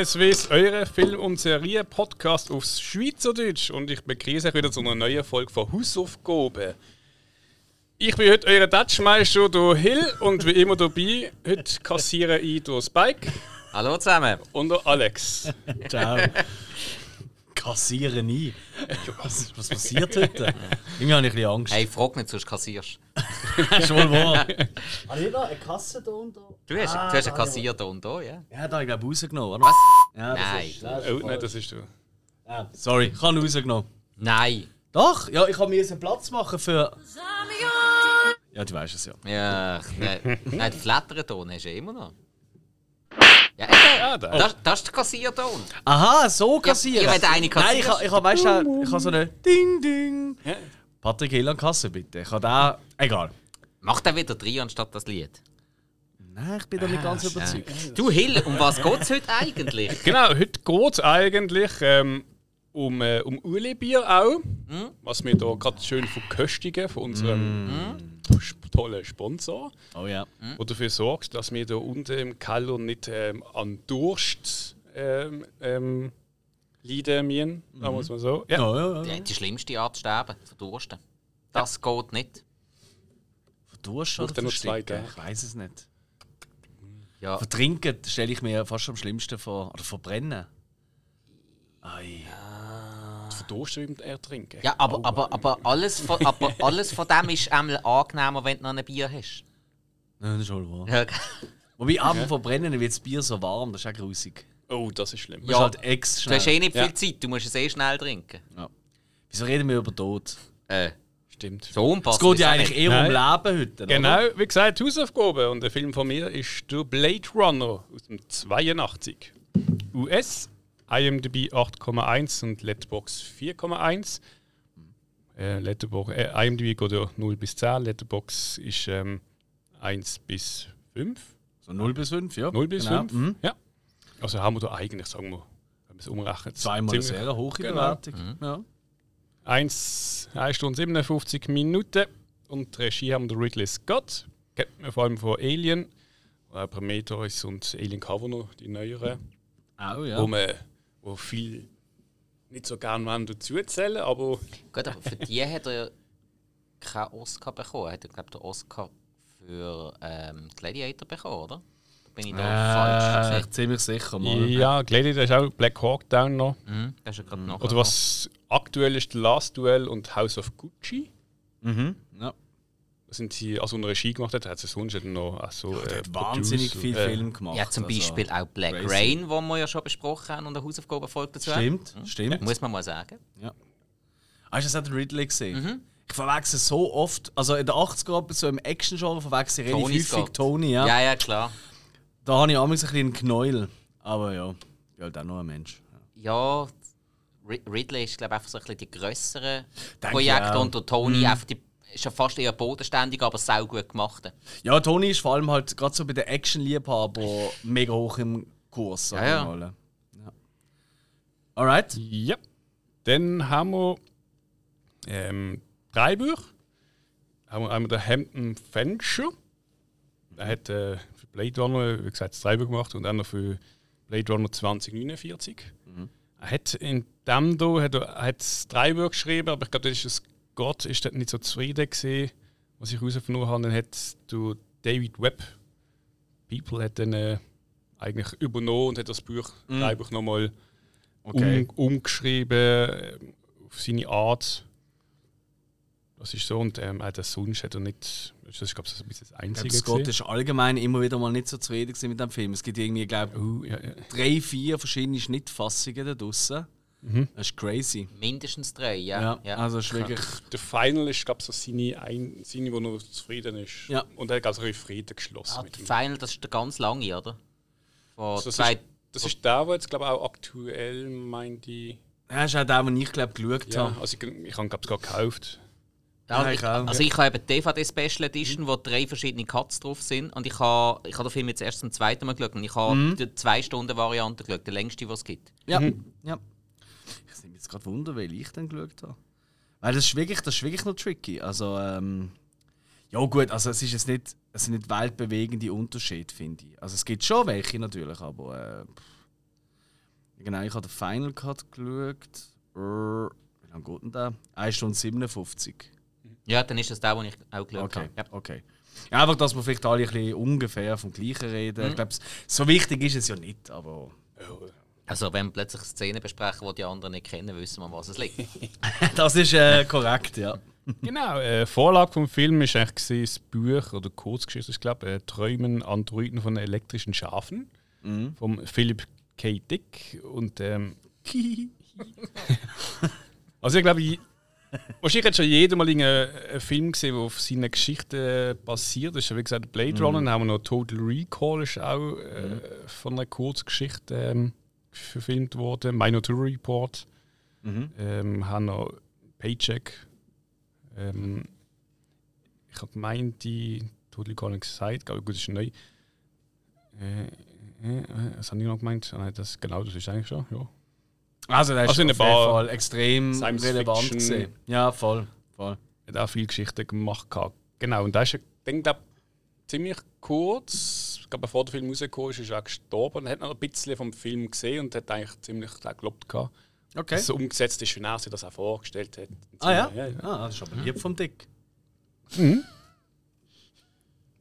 Cineswiss, eure Film- und Serie-Podcast aufs Schweizerdeutsch. Und ich begrüße euch wieder zu einer neuen Folge von Hausaufgaben. Ich bin heute euer Dutchmeister, der Hill, und wie immer dabei, heute kassiere ich durch Spike Hallo zusammen. und der Alex. Ciao. Kassieren nie. Was, was passiert heute? Irgendwie habe ich ein bisschen Angst. Hey, frag nicht, sonst kassierst ist wohl wahr. Habe ich da eine Kasse da und da? du. hast, Ah, du hast einen Kassier da und da, ja? Ja, da habe ich glaube rausgenommen, oder? Was? Ja, das Nein. Ist, das ist Oh, nein, das ist du. ja, sorry, ich habe rausgenommen. Nein. Doch, ja, ich habe mir jetzt einen Platz machen für. Ja, du weißt es ja. Ja, nein, nein, den Flatterton hast du ja immer noch. Ja, eben. Ah, da. Das, das ist der Kassierton. Aha, so kassieren. Ja, wenn der eine Nein, kassiert. ich habe, ich habe, weißt du, ich habe so eine Ding Ding. Patrick Hill an Kasse, bitte. Ich habe da. Egal. Mach den wieder drei anstatt das Lied. Nein, ich bin da nicht ganz überzeugt. Du Hill, um was geht es heute eigentlich? Genau, heute geht es eigentlich ähm, um, äh, um Uli-Bier auch, was wir hier gerade schön verköstigen von unserem sp- tollen Sponsor, Oh ja. der dafür sorgt, dass wir hier unten im Keller nicht ähm, an Durst ähm, ähm, leiden müssen, wir es mal so. Ja. Ja, ja, ja. Die, schlimmste Art zu sterben, verdursten. Das geht nicht. Verdurst Braucht oder er noch zwei versticken? Ich weiß es nicht. Ja, Vertrinken stelle ich mir fast am schlimmsten vor. Oder verbrennen. Ei. Mit Ertrinken. ja aber, aber, aber, alles von, aber alles von dem ist einmal angenehmer, wenn du noch ein Bier hast. Ja, das ist wohl wahr. Ja, Wobei, ab dem Verbrennen wird das Bier so warm, das ist auch grusig. Oh, das ist schlimm. Das Ja. ist halt ex Du hast eh nicht viel Ja. Zeit, du musst es eh schnell trinken. Wieso reden wir über Tod? Äh, Stimmt. so Es geht ja eigentlich eher um Nein. Leben heute. Genau, Oder? wie gesagt, Hausaufgaben. Und der Film von mir ist der Blade Runner aus dem 82. US, IMDb 8,1 und Letterbox 4,1. Äh, Letterbox, äh, IMDb geht ja 0 bis 10, Letterbox ist ähm, 1 bis 5. So 0 bis 5, ja. 0 bis Genau. 5. Mhm. Ja. Also haben wir da eigentlich, sagen wir, wenn man es umrechnet, Zweimal eine sehr hohe Genau. Bewertung. Ja. 1, 1 Stunde 57 Minuten. Und die Regie haben wir Ridley Scott. Kennt man vor allem von Alien. Prometheus und Alien Covenant, die neueren. Auch, ja. Wo, man, wo viel nicht so gerne wollen dazu zählen, aber Gut, aber für die hat er keinen Oscar bekommen. Er hat, glaube ich, den Oscar für ähm, Gladiator bekommen, oder? Da bin ich da Äh, falsch. ich ziemlich sicher mal. ja, Gladiator ist auch Black Hawk Down noch. Mhm, das ist ja gerade noch. Oder was aktuell ist, The Last Duel und House of Gucci. Mhm. ja. Sind sie, also eine Regie gemacht hat, hat sie sonst noch also, Der äh, wahnsinnig viel äh, Film gemacht. Ja, zum also- Beispiel auch Black crazy. Rain, wo wir ja schon besprochen haben und eine Hausaufgabenfolge dazu haben. Stimmt, stimmt. Muss man mal sagen. Hast du das auch den Ridley gesehen? Mhm. Ich verwechsel so oft, also in den 80er so im Action-Genre verwechsel ich relativ Tony häufig Scott. Tony, ja. Ja, ja, klar. Da habe ich auch ein bisschen einen Knäuel. Aber ja, ich bin halt auch nur ein Mensch. Ja, Ri- Ridley ist, glaube ich, einfach so ein bisschen die grösseren Denke Projekte ich auch. und der Tony einfach die, ist ja fast eher bodenständig, aber sau gut gemacht. Ja, Tony ist vor allem halt gerade so bei den Action-Liebhaber mega hoch im Kurs. Ja, ja. mal. ja. Alright. Ja. Dann haben wir ähm, drei Bücher. Haben wir einmal den Hampton Fancher. Er hat äh, für Blade Runner, wie gesagt, drei Bücher gemacht und dann noch für Blade Runner 2049. Er hat in dem hier hat hat drei Bücher geschrieben, aber ich glaube, das ist das Gott ist dort nicht so zufrieden gewesen, was ich herausgefunden habe. Dann hat du David Webb, People, hat dann äh, eigentlich übernommen und hat das Buch, drei Bücher nochmal Okay. um, umgeschrieben äh, auf seine Art. Das ist so und ähm, auch das sonst hat er nicht. Das ist glaube ich so ein bisschen das Ich Einzige. glaube, Scott ist allgemein immer wieder mal nicht so zufrieden mit dem Film. Es gibt irgendwie, glaube Uh, ja, ja. drei, vier verschiedene Schnittfassungen da draussen. Das ist crazy. Mindestens drei, ja. Ja, ja. also ist wirklich. Der Final ist glaube ich so seine, ein, seine, wo er zufrieden ist. Ja. Und er hat also Frieden geschlossen. Ah, mit der. Final, das ist der ganz lange, oder? Von das, zwei, ist, das ist der, der jetzt glaube ich auch aktuell meint die. Ja, ist auch der, den ich glaube geschaut Ja, habe. also ich, ich habe glaube ich gerade gekauft. Ja, ich, ich auch. also ich habe eben die DVD Special Edition, wo drei verschiedene Cuts drauf sind. Und ich habe, ich habe den Film jetzt erst zum zweiten Mal geschaut. Und ich habe die zwei Stunden Variante geschaut, die längste, die es gibt. Ja. ja. Ich nehme jetzt gerade Wunder, weil ich dann geschaut habe. Weil das ist wirklich, das ist wirklich noch tricky. Also, ähm, ja gut, also es ist jetzt nicht, es sind nicht weltbewegende Unterschiede, finde ich. Also es gibt schon welche natürlich, aber äh. Genau, ich habe den Final Cut geschaut. Äh, Wie lange geht denn der? 1 Stunde 57. Ja, dann ist das der, den ich auch geschaut Okay, habe. Ja. okay. Ja, einfach, dass wir vielleicht alle ein bisschen ungefähr vom Gleichen reden. Ich glaube, so wichtig ist es ja nicht, aber Also, wenn wir plötzlich Szenen besprechen, die die anderen nicht kennen, wissen wir, was es liegt. das ist äh, korrekt, ja. Genau, äh, Vorlage vom Film ist eigentlich gewesen, das Buch oder Kurzgeschichte, ich glaube, äh, Träumen Androiden von elektrischen Schafen vom Philip K. Dick und ähm, also ich glaube, ich, wahrscheinlich hat schon jeder mal einen, einen Film gesehen, der auf seiner Geschichte basiert. Das ist ja wie gesagt Blade Runner, dann haben wir noch Total Recall, ist auch äh, von einer Kurzgeschichte ähm, verfilmt worden, Minority Report, ähm, haben noch Paycheck. Ähm, ich habe gemeint, die Total Recall nicht gesagt, aber gut, das ist neu. Äh, äh, äh, was habe ich noch gemeint? Ah, nein, das, genau, das ist eigentlich schon, ja. Also, das ist Also in auf jeden Fall extrem Science relevant Fiction- gesehen. Ja, voll. voll. hat auch viele Geschichten gemacht. gehabt. Genau, und da ist denke glaub, ziemlich kurz, ich glaube, bevor der Film rausgekommen ist, ist er gestorben. Er hat noch ein bisschen vom Film gesehen und hat eigentlich ziemlich glaub, gelobt, gehabt, Okay. dass es so umgesetzt ist, wie er sich das auch vorgestellt hat. Ah ja? ja, ja. Ah, das ist aber lieb vom Dick.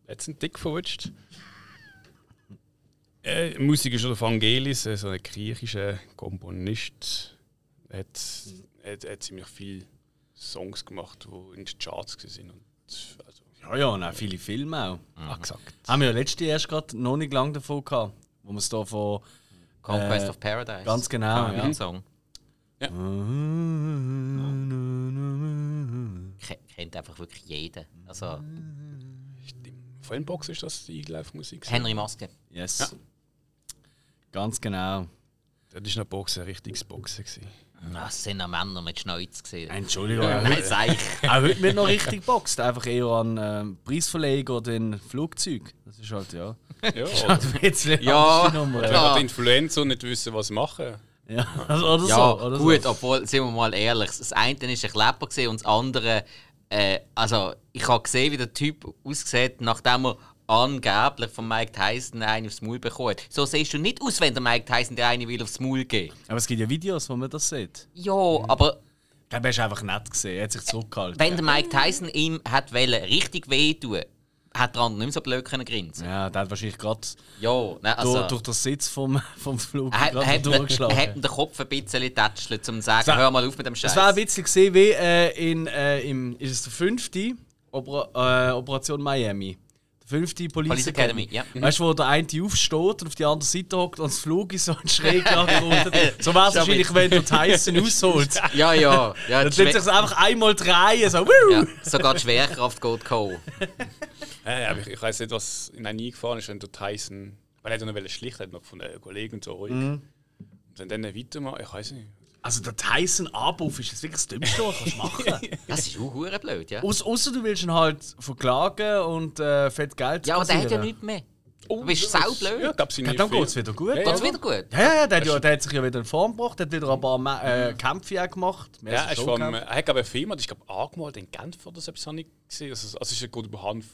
Jetzt ein Dick verrutscht. Äh, Musik ist von Vangelis, äh, so ein griechischer Komponist. Er hat, hat, hat ziemlich viele Songs gemacht, die in den Charts waren. Und, Ja, ja, und auch viele Filme auch. ah, gesagt. Haben wir ja letzte erst gerade noch nicht lange davon gehabt, wo wir es da von. Conquest Äh, of Paradise. ganz genau, Ah, ja. Song. Ke- Kennt einfach wirklich jeder. Also, Vor allem Box ist das die Live-Musik. Henry Maske. Yes. Ganz genau. Das war noch Boxen, ein richtiges Boxen. Gewesen. Das sind auch Männer mit Schnäuz gesehen. Entschuldigung, auch Nein, sag ich. auch heute wird noch richtig boxt. Einfach eher an ähm, Preisverleger oder in Flugzeug. Das ist halt, ja. Ja, Halt oder, ein bisschen Ja, Nummer. Ja, die Influencer nicht wissen, was machen. ja. Also, oder Ja, so. Oder gut, so. obwohl, sind wir mal ehrlich, das eine war ein Klepper und das andere, äh, also ich habe gesehen, wie der Typ aussieht, nachdem er angeblich von Mike Tyson einen aufs Maul bekommen hat. So siehst du nicht aus, wenn der Mike Tyson dir einen will aufs Maul geben. Aber es gibt ja Videos, wo man das sieht. Ja, aber Ich glaube, er ist einfach nett gesehen. Er hat sich zurückgehalten. wenn der Mike Tyson ihm hat wollen, richtig wehtun, hat der andere nicht mehr so blöd können grinsen. Ja, der hat wahrscheinlich gerade nein, also... durch, durch den Sitz vom, vom Flug er hat, hat, hat durchgeschlagen. ihm den Kopf ein bisschen tätschelt, um zu sagen, Das- hör mal auf mit dem Scheiß. Es war ein bisschen gesehen wie äh, in äh, im, ist es der fünfte Opera, äh, Operation Miami. Fünfte Police, Police Academy, ja. Weißt du, wo der eine aufsteht und auf die andere Seite hockt und das Flug ist so ein schräg runter. So wäre es wahrscheinlich, wenn der Tyson ausholt. Ja, ja. ja Dann Schwer- sich einfach einmal drehen, so ja, sogar die Schwerkraft geht gekommen. Äh, aber ich, ich weiß nicht, was in einen eingefahren ist, wenn der Tyson. Weil er hat noch schlicht hat noch von den Kollegen und so ruhig. Und wenn dann weitermachen, ich weiß nicht. Also der Tyson-Anbuff ist das wirklich das Dümmste, was du machen kannst. Das ist auch hure blöd, ja. Aus, Außer du willst ihn halt verklagen und äh, fett Geld Ja, aber der hat ja nichts mehr. Du bist saublöd. Ja, ich glaube, seine Ja, dann geht es wieder gut. Ja, Geht's wieder gut? Ja, ja, ja, der, hat ja, der hat sich ja wieder in Form gebracht, der hat wieder ein paar äh, Kämpfe auch gemacht. Mehr Ja, er, ist vom, er hat glaube ich einen Film, ich glaube angemalt in Genf oder so, etwas habe ich gesehen. Also, also es ist ja gut über Hanf,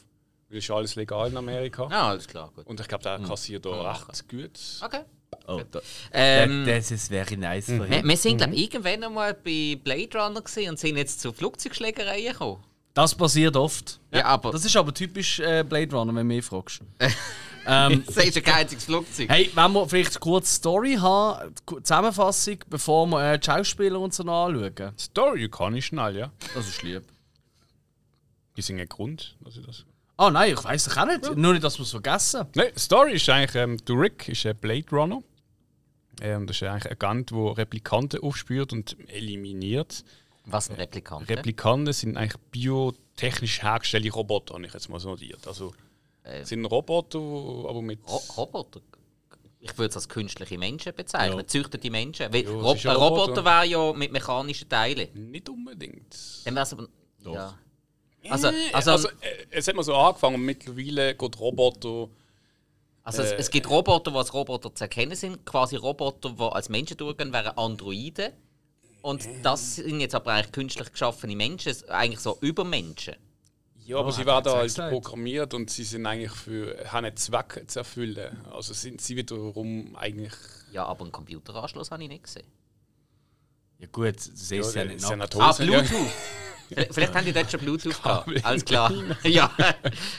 weil es ist alles legal in Amerika. Ja, alles klar, gut. Und ich glaube, der kassiert da recht gut. Okay. Oh, da, Ähm, das ist very nice von wir, wir sind, glaube ich, irgendwann einmal bei Blade Runner gewesen und sind jetzt zu Flugzeugschlägereien gekommen. Das passiert oft. Ja, aber Das ist aber typisch äh, Blade Runner, wenn du mich fragst. ähm, das ist ein kein einziges Flugzeug. hey, wenn wir vielleicht kurz Story haben, Zusammenfassung, bevor wir äh, die Schauspieler und so noch anschauen. Story kann ich schnell, ja. Das ist lieb. Gibt es einen Grund, dass ich das. Ah nein, ich weiß es auch nicht. Nur nicht, dass wir es vergessen. Nein, Story ist eigentlich, ähm, der Rick ist ein Blade Runner. Ähm, das ist eigentlich ein Agent, der Replikanten aufspürt und eliminiert. Was ein Replikant. Replikanten sind eigentlich biotechnisch hergestellte Roboter, habe ich jetzt mal so notiert. Also, Äh. sind Roboter, aber mit. Ro Roboter? Ich würde es als künstliche Menschen bezeichnen. Ja. Züchtete Menschen. Weil Ja, Rob ja ein Roboter. Roboter wäre ja mit mechanischen Teilen. Nicht unbedingt. Dann wäre es aber. Ja. Also, Also, also, also, es hat mal so angefangen, mittlerweile geht Roboter. Also es, Äh, es gibt Roboter, die als Roboter zu erkennen sind. Quasi Roboter, die als Menschen durchgehen, wären Androiden. Und das sind jetzt aber eigentlich künstlich geschaffene Menschen, eigentlich so Übermenschen. Ja, aber Oh, sie werden er halt programmiert und sie sind eigentlich für haben einen Zweck zu erfüllen. Also sind sie wiederum eigentlich Ja, aber einen Computeranschluss habe ich nicht gesehen. Ja gut, das ist ja, ja, nicht Ah. Bluetooth! Vielleicht, haben die dort schon Bluetooth gehabt. Alles klar. ja.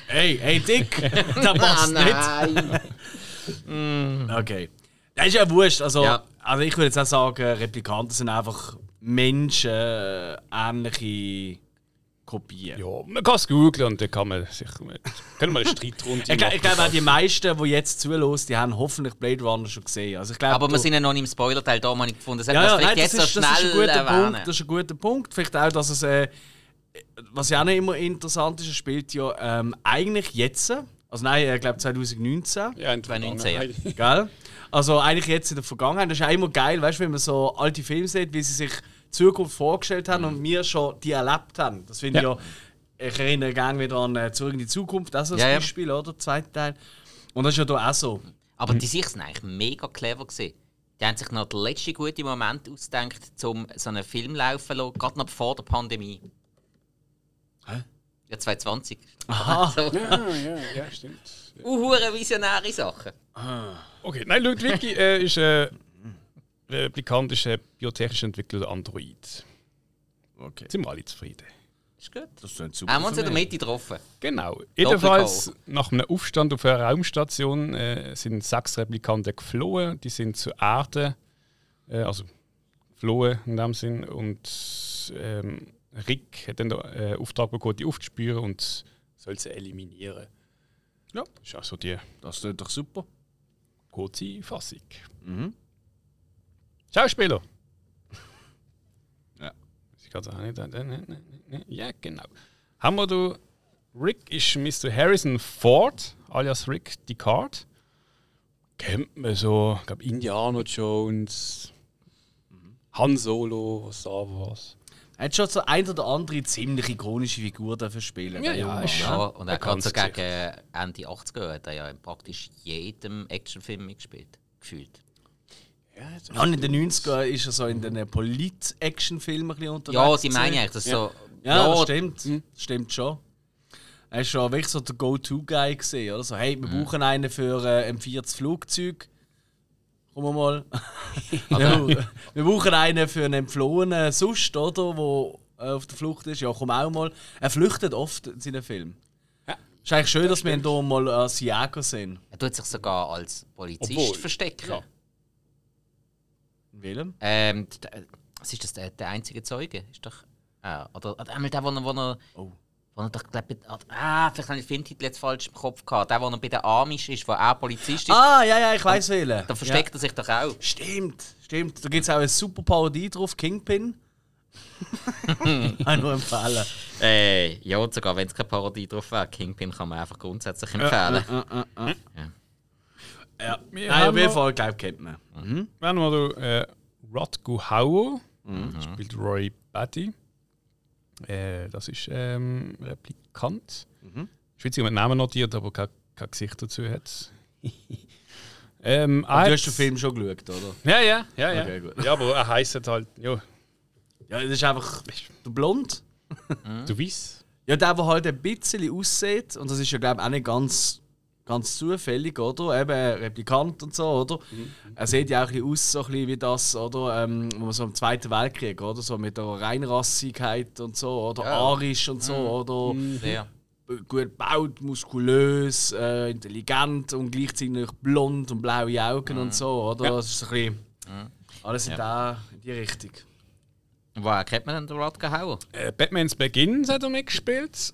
Hey, hey Dick! das passt nicht. nein. Okay. Das ist ja wurscht. Also, Ja. also ich würde jetzt auch sagen, Replikanten sind einfach Menschen, äh, ähnliche Kopien. Ja, man kann es googlen und dann kann man sich. Können wir eine Streitrunde Ich, glaub- ich glaube auch die meisten, die jetzt zuhören, die haben hoffentlich Blade Runner schon gesehen. Also ich glaub, Aber wir sind ja noch nicht im Spoiler-Teil, da ich gefunden. Das ja, ja, nein, das, jetzt ist, so das ist ein schnell guter erwähnen. Punkt. Das ist ein guter Punkt. Vielleicht auch, dass es, äh, was ja auch nicht immer interessant ist, es spielt ja ähm, eigentlich jetzt, also nein, ich glaube 2019. Ja, in 2019, ja. Gell? Also eigentlich jetzt in der Vergangenheit. Das ist auch immer geil, weißt du, wenn man so alte Filme sieht, wie sie sich Zukunft vorgestellt haben und wir schon die erlebt haben. Das finde Ja. ich ja, ich erinnere gerne wieder an äh, Zurück in die Zukunft, das ist ein Ja, ja. Beispiel, oder? Zweiter Teil. Und das ist ja da auch so. Aber die sich sind eigentlich mega clever gewesen. Die haben sich noch den letzten guten Moment ausgedacht, um so einen Film laufen zu lassen, gerade noch vor der Pandemie. Hä? Ja, 2020. Aha. So, Ja, ja, ja, stimmt. uhure visionäre Sachen. Okay, nein, Ludwig äh, ist äh, Replikant, ist ein biotechnisch entwickelter Android. Okay. Sind wir alle zufrieden? Ist gut. Das ist super. Haben wir uns in der. Mitte getroffen. Genau. Jedenfalls, nach einem Aufstand auf einer Raumstation äh, sind sechs Replikanten geflohen. Die sind zur Erde, äh, also geflohen in dem Sinn. Und ähm, Rick hat dann den äh, Auftrag bekommen, die aufzuspüren und soll sie eliminieren. Ja. Das ist also die Das klingt doch super. kurze Fassung. Mhm. Schauspieler. Ja. Ich kann auch nicht. Ja, genau. Haben wir da. Rick ist Mr. Harrison Ford, alias Rick Descartes. Kennt man so, ich glaube, Indiana Jones, Han Solo, Star Wars. Er hat schon so ein oder andere ziemlich ikonische Figur dafür spielen. Ja, ja, ist Ja, und er gerade so gegen Ende 80er hat er ja in praktisch jedem Actionfilm mitgespielt. Gefühlt. Ja, und in den 90ern ist er so in den Polit-Action-Filmen ein bisschen unterwegs. Ja, die gewesen. meine ich eigentlich. Das ist so, Ja, das stimmt. Das stimmt schon. Er ist schon wirklich so der Go-To-Guy gesehen, oder? So, hey, wir brauchen einen für äh, ein viertes Flugzeug. Komm mal. wir, wir brauchen einen für einen entflohenen Sust, oder? Der äh, auf der Flucht ist. Ja, komm auch mal. Er flüchtet oft in seinen Filmen. Ja. ist eigentlich schön, dass wir ihn hier mal als Jäger sehen. Er tut sich sogar als Polizist Obwohl, verstecken. ja. In welchem? Ähm, was ist das, der, der einzige Zeuge? Ist doch. Ah, oder, oder einmal der, wo er, wo er, Oh. wo er doch, glaub, ah, vielleicht habe ich den Filmtitel jetzt falsch im Kopf gehabt. Der, wo er bei der Amish ist, wo er Polizist ist, Ah, ja, ja, ich weiß wählen. da versteckt er sich doch auch. Stimmt, stimmt. Da gibt es auch eine super Parodie drauf, Kingpin. Kann nur empfehlen. Äh, ja, sogar wenn es keine Parodie drauf wäre, Kingpin kann man einfach grundsätzlich empfehlen. Ja, Wir Nein, haben auf jeden noch- Fall, glaube ich, kennt man. Wenn wir da äh, Rutger Hauer, spielt Roy Batty. Äh, das ist ähm, Replikant. Mhm. Schweizer mit Namen notiert, aber kein, kein Gesicht dazu hat. ähm, Du hast den Film schon geschaut, oder? Ja, ja, ja, ja. Okay, gut. ja, aber er heisst halt, ja, Ja, das ist einfach der Blond. du weißt. Ja, der, der halt ein bisschen aussieht, und das ist ja, glaube ich, auch nicht ganz, ganz zufällig, oder? Eben ein Replikant und so, oder? Er sieht ja auch ein bisschen aus, so ein bisschen wie das, oder? Ähm, wo man so im Zweiten Weltkrieg, oder? So mit der Reinrassigkeit und so, oder? Ja. Arisch und so, oder? Sehr. gut gebaut, muskulös, äh, intelligent und gleichzeitig blond und blaue Augen und so, oder? Ja. Das ist so ein bisschen, alles in, der, in die Richtung. Woher kennt man denn den Rutger Hauer? Äh, Batmans Beginn hat er mitgespielt.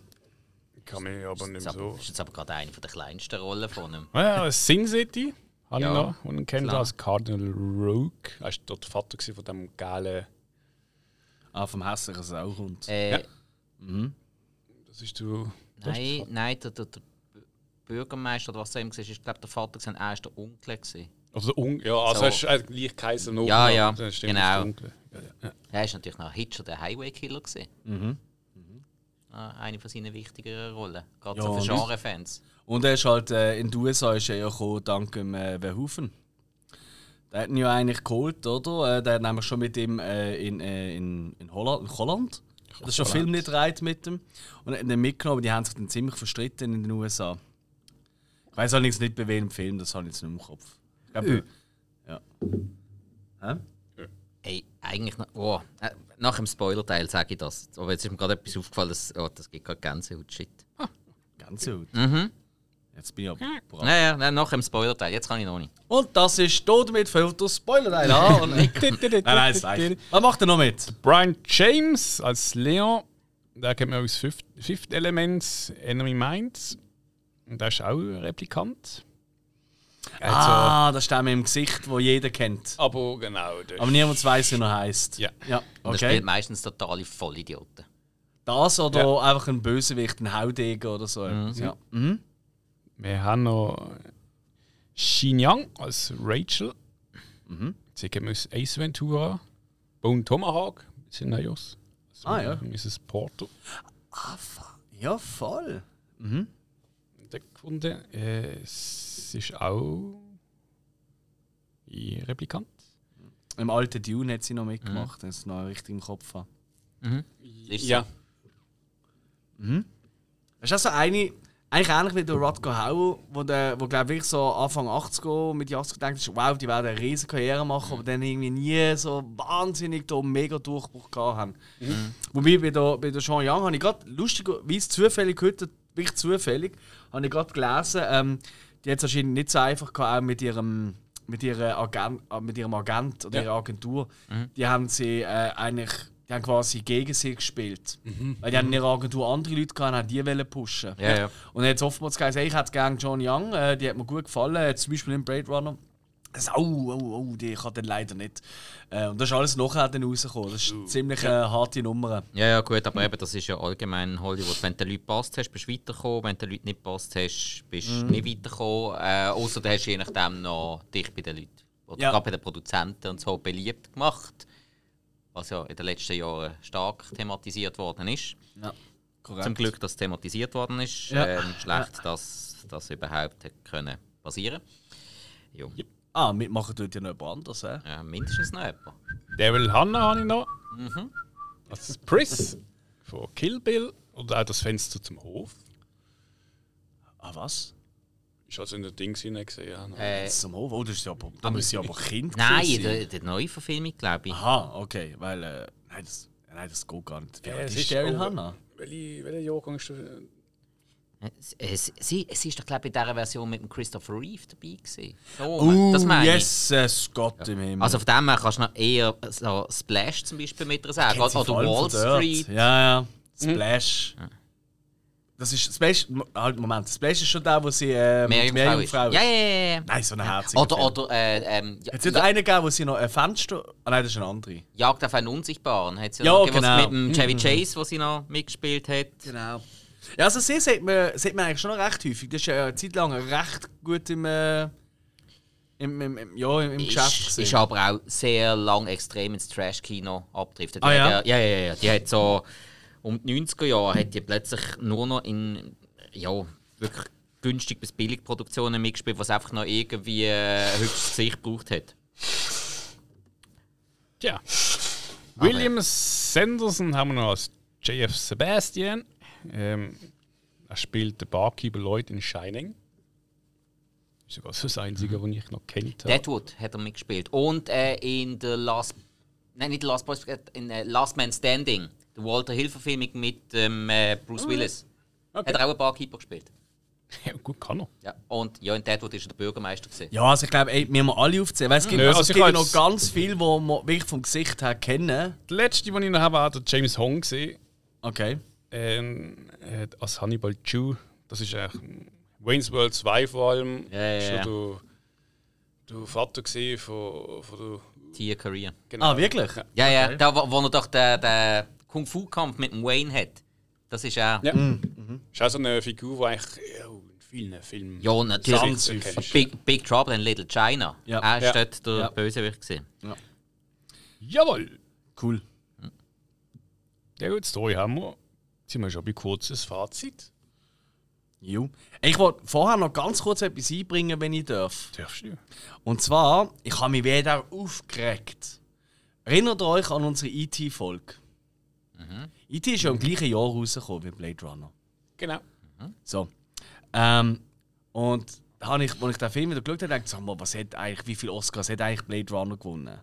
Ich kann mich aber nicht Das mehr ist aber- so. ist jetzt aber gerade eine der kleinsten Rollen von ihm. Ah Ja, Sin City habe Ja, ich noch. Und kennt klar. als Cardinal Rogue. Er war dort der Vater von dem geilen. Ah, vom hässlichen Sauhund. Äh, Ja. Das ist du. Nein, nein, der, der, der Bürgermeister oder was er ihm war, ist glaube der Vater gewesen, er war der Onkel. Gewesen. Also, un ja, also So. er ist äh, gleich Kaiser noch. Ja, ja, Das genau. das. Ja, ja. Er war natürlich noch Hitcher, der Highway-Killer. gewesen. Mhm. Ah, eine von seinen wichtigeren Rollen. Gerade Ja, so für Genre-Fans. Und er ist halt äh, in den USA ist er ja gekommen, dank dem äh, Verhoeven. Der hat ihn ja eigentlich geholt, oder? Äh, der hat nämlich schon mit ihm äh, in, äh, in, in Holland, in Holland Das ist schon Film nicht reit mit dem. Und dann mitgenommen, die haben sich dann ziemlich verstritten in den USA. Ich weiß allerdings nicht bei welchem Film, das habe ich jetzt nicht im Kopf. Ich glaube, ja. Hä? Ey, eigentlich noch. Oh, äh, nach dem Spoiler-Teil sage ich das. Aber jetzt ist mir gerade etwas aufgefallen, das, oh, das gibt gerade Gänsehaut. Shit. Ganz gut. Mhm. Jetzt bin ich aber brav. Naja, nein, nach dem Spoiler-Teil. Jetzt kann ich noch nicht. Und das ist tot mit Filter Spoiler-Teil an. Und nein, nein, leicht. Was macht er noch mit? Brian James als Leon, der kennt man aus Fifth, Fifth Element, Enemy Minds. Und der ist auch ein Replikant. Also, Ah, das steht mir im Gesicht, wo jeder kennt. aber genau. Das Aber niemand weiß, wie er heißt. Ja. ja. Und er Okay. spielt meistens totale Vollidioten. Das oder Ja. einfach ein Bösewicht, ein Haudegen oder so. etwas, Ja. Mhm. Wir haben noch Xin Yang als Rachel. Sie kennt man aus Ace Ventura. Bone Tomahawk. Also Ah, ja. Mrs. Porter. ja, voll. Da gefunden. Äh, es ist auch ein Replikant. Im alten Dune hat sie noch mitgemacht, wenn ich es noch richtig im Kopf habe. Ist Ja. Das ist also eine, eigentlich ähnlich wie der Rodger Hauer, wo, der, wo glaube ich so Anfang 80er mit die 80er gedacht hat, wow, die werden eine riesige Karriere machen, aber dann irgendwie nie so wahnsinnig da mega Durchbruch gehabt haben. Wobei bei der, bei der Jean Young habe ich gerade lustigerweise zufällig heute, wirklich zufällig, habe ich gerade gelesen, ähm, die hat es anscheinend nicht so einfach gehabt, auch mit ihrem mit, ihrer Agent, äh, mit ihrem Agent oder Ja. ihrer Agentur. Die haben sie äh, eigentlich die haben quasi gegen sie gespielt. Weil die haben in ihrer Agentur andere Leute gehabt und haben die wollen pushen. Ja, ja. Und jetzt oftmals gesagt, hey, ich hätte gerne John Young, äh, die hat mir gut gefallen, äh, zum Beispiel im Blade Runner. Das, oh, oh, oh, die kann dann leider nicht. Äh, und das ist alles nachher dann rausgekommen. Das ist eine ziemlich äh, harte Nummer. Ja, ja, gut, aber eben, das ist ja allgemein in Hollywood. Wenn du den Leuten passt hast, bist du weitergekommen. Wenn du den Leuten nicht passt hast, bist du nicht weitergekommen. Äh, Außer du hast je nachdem noch dich bei den Leuten oder Ja. gerade bei den Produzenten und so beliebt gemacht. Was ja in den letzten Jahren stark thematisiert worden ist. Ja, korrekt. Zum Glück, dass es thematisiert worden ist. Ja. Ähm, schlecht, dass das überhaupt hätte können passieren ja. Ah, mitmachen tut ja noch jemand anderes. Äh? ja, mindestens noch jemand. Devil Hanna habe ich noch. Als Pris von Kill Bill. Oder auch das Fenster zum Hof. Ah, was? Ist also in der Dings hineingesehen. Ja. Äh, Das ist am Hof? Oh, das ist ja aber, da muss sie aber Kind nein, sein. der, der neue Verfilmung, glaube ich. Aha, okay, weil... Äh, nein, das, nein, das geht gar nicht. Wie Ja, es ist ist Daryl auch- Hannah? Welche, welcher Jahrgang ist das? Es, es, sie, es ist doch, glaube ich, in dieser Version mit dem Christopher Reeve dabei gewesen. So, Uh, das meine ich. Jesus Gott im Himmel. Also von dem her kannst du noch eher so Splash zum Beispiel mit ihr sagen. Oder allem Wall. Street. Ja, ja. Splash. Das ist Splash. Halt, Moment. Splash ist schon der, wo sie äh, mit Meerjungfrau ist. Ja, ja, ja, ja. Nein, so ein herziger Oder, Film. oder äh, ähm, ja, Hat es nicht ja, einen gegeben, wo sie noch ein Fenster... Ah nein, das ist ein anderer. Jagd auf einen Unsichtbaren. Hat sie Ja, noch genau. Mit dem Chevy Chase, wo sie noch mitgespielt hat. Genau. Ja, also sie sieht man, sieht man eigentlich schon noch recht häufig. Das ist ja eine Zeit lang recht gut im... Äh, im, im, im, ja, im, im Geschäft Ist, gewesen. ist aber auch sehr lang extrem ins Trash-Kino abgedriftet. Ah, ja, ja, ja, ja. Die hat so um die 90er Jahre hat die plötzlich nur noch in ja, wirklich günstig bis billig Produktionen mitgespielt, was einfach noch irgendwie äh, ein hübsches Gesicht gebraucht hat. Tja. William Sanderson haben wir noch als JF Sebastian. Ähm, er spielt den Barkeeper Lloyd in Shining. Ist sogar so das Einzige, was ich noch kennt habe. Deadwood hat er mitgespielt. Und äh, in The Last. Nein, nicht The Last Boys, äh, in äh, Last Man Standing. Der Walter Hill-Verfilmung mit ähm, äh, Bruce Willis. Hat er auch einen Barkeeper gespielt. Ja, gut, kann er. Ja. Und ja, in Deadwood war er der Bürgermeister. Gewesen. Ja, also ich glaube, ey, wir haben alle aufzählen. Weil es gibt, Nö, also also es ich gibt noch ganz viele, die wir wirklich vom Gesicht her kennen. Der letzte, den ich noch habe, war der James Hong gesehen. Okay. Ähm, äh, als Hannibal Jew. Das ist eigentlich Wayne's World 2 vor allem. Ja, ja, ja. der, der Vater gesehen von, von der. Tia Korea. Genau. Ah, wirklich? Ja, ja, Okay. da wo, er doch den, den Kung-Fu-Kampf mit dem Wayne hat. Das ist auch. Ja. Ist auch so eine Figur, die eigentlich ja, in vielen Filmen. Ja, natürlich. Big, Big Trouble in Little China. Ja. Er Ja. ist dort der Ja. Bösewicht. Gewesen. Jawohl! Cool. Ja, gut, Story haben wir. Sind wir schon bei kurzes Fazit. Jo. Ich wollte vorher noch ganz kurz etwas einbringen, wenn ich darf. Darfst du? Und zwar, ich habe mich wieder aufgeregt. Erinnert euch an unsere IT-Folge? E.T. ist ja im gleichen Jahr rausgekommen wie Blade Runner. Genau. So. Ähm, und da habe ich, als ich den Film wieder geschaut habe, dachte ich, sag mal, was hat eigentlich, wie viele Oscars hat eigentlich Blade Runner gewonnen?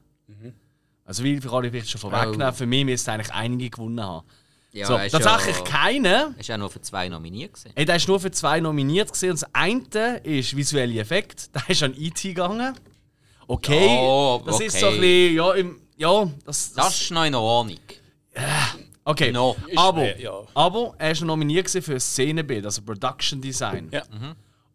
Also wie viel kann ich vielleicht schon vorwegnehmen? Für mich müsste eigentlich einige gewonnen haben. Ja, so, er ist tatsächlich ja, keiner. Er ist ja nur für zwei nominiert. Gewesen. Ey, der ist nur für zwei nominiert gesehen. Und das eine ist visuelle Effekt. Der ist an E.T. gegangen. Okay, Ja, das ist so okay. ein bisschen, ja, im, ja, das, das, Das ist noch in Ordnung. okay. No. Aber, Ist, äh, ja. aber er ist nominiert gewesen für Szenenbild, also Production Design. Ja.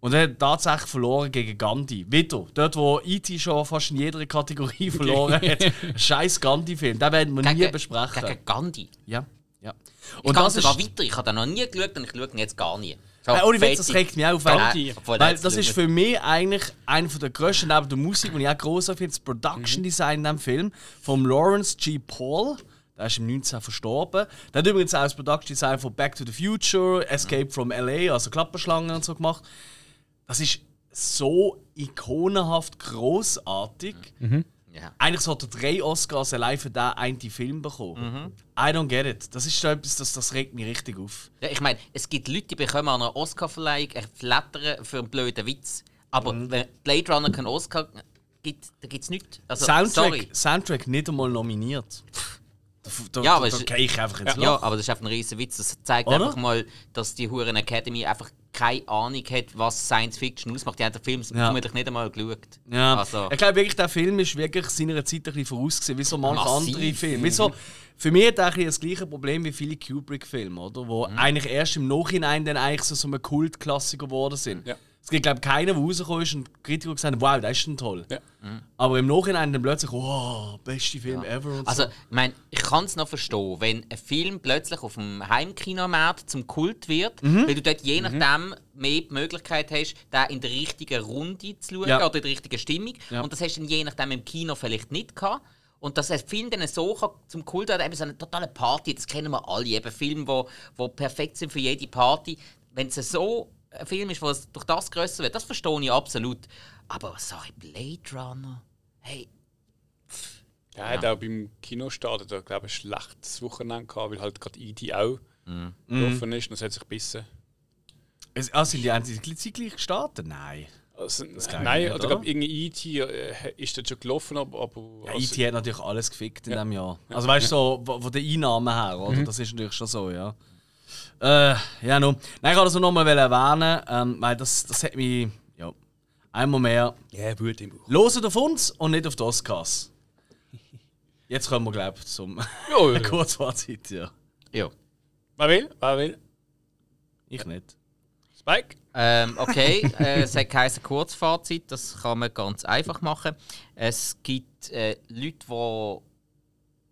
Und er hat tatsächlich verloren gegen Gandhi. Wieder, dort wo E.T. schon fast in jeder Kategorie verloren hat. Scheiß Gandhi-Film, den werden wir nie Gegen, besprechen. gegen Gandhi. Ja, ja. Ich Und das ist, sogar weiter. Ich habe den noch nie geschaut und ich schaue ihn jetzt gar nie. So, Äh, ohne Witz, das regt mich auf, weil. Obwohl, weil das ist für mich eigentlich einer der grössten, neben der Musik, die ich auch groß finde, das Mhm. Production Design in diesem Film, vom Lawrence G. Paul. Der ist im 19 verstorben. Der hat übrigens auch das Production Design von Back to the Future, Escape from LA, also Klapperschlangen und so gemacht. Das ist so ikonenhaft großartig. Ja. Eigentlich sollte er drei Oscars allein für diesen einen Film bekommen. I don't get it. Das ist so etwas, das, das regt mich richtig auf. Ja, ich meine, es gibt Leute, die bekommen an einer Oscar-Verleihung ein Flattern für einen blöden Witz. Aber Mhm. wenn Blade Runner keinen Oscar gibt, dann gibt es nichts. Also, Soundtrack, sorry. Soundtrack nicht einmal nominiert. Da, da, Ja, aber da, da gehe ich einfach ins Loch. Ja, aber das ist einfach ein riesen Witz. Das zeigt Oder? einfach mal, dass die Huren Academy einfach keine Ahnung hat, was Science Fiction ausmacht. Die haben den Film Ja. vermutlich nicht einmal geschaut. Ja, Also, ich glaube wirklich, der Film ist wirklich seiner Zeit ein bisschen vorausgesehen, wie so manche Massiv. andere Filme. Wie so, für mich hat er ein bisschen das gleiche Problem wie viele Kubrick-Filme, oder? Wo Mhm. eigentlich erst im Nachhinein dann eigentlich so, so ein Kultklassiker geworden sind. Ja. Es gibt, glaube ich, keinen, der rausgekommen ist und Kritiker gesagt haben, wow, das ist schon toll. Ja. Aber im Nachhinein dann plötzlich, wow, beste Film ever und also so. ich meine, ich kann es noch verstehen, wenn ein Film plötzlich auf dem Heimkinomarkt zum Kult wird, Mhm. weil du dort je nachdem mehr die Möglichkeit hast, den in der richtigen Runde zu schauen Ja. oder in der richtigen Stimmung. Ja. Und das hast du dann je nachdem im Kino vielleicht nicht gehabt. Und dass ein Film dann so kann, zum Kult wird, eben so eine totale Party, das kennen wir alle, eben Filme, wo, wo perfekt sind für jede Party. Wenn es so ein Film ist, es durch das grösser wird, das verstehe ich absolut. Aber sorry, Blade Runner, hey, Er hat auch beim Kinostart, da glaube ich, ein schlechtes Wochenende gehabt, weil halt gerade E.T. auch Mhm. gelaufen ist und das hat sich gebissen. Es, ah, sind die einzigen zeitgleich gestartet? Nein. Also, nein, oder glaube irgendwie E.T. Äh, ist dort schon gelaufen, aber. aber Ja, also, IT hat natürlich alles gefickt in Ja. diesem Jahr. Also weißt du, so von den Einnahmen her, oder? Das ist natürlich schon so, ja. Äh, ja, nun. Nein, ich wollte das nur noch mal erwähnen, ähm, weil das, das hat mich, ja, einmal mehr. Ja, Blut im Bauch. Loset auf uns und nicht auf die Oscars. Jetzt kommen wir, glaube ich, zum Ja, ja. Kurzfazit, ja. ja. Wer will? Wer will? Ich nicht. Spike? Ähm, okay, äh, es hat kein Kurzfazit, das kann man ganz einfach machen. Es gibt äh, Leute, die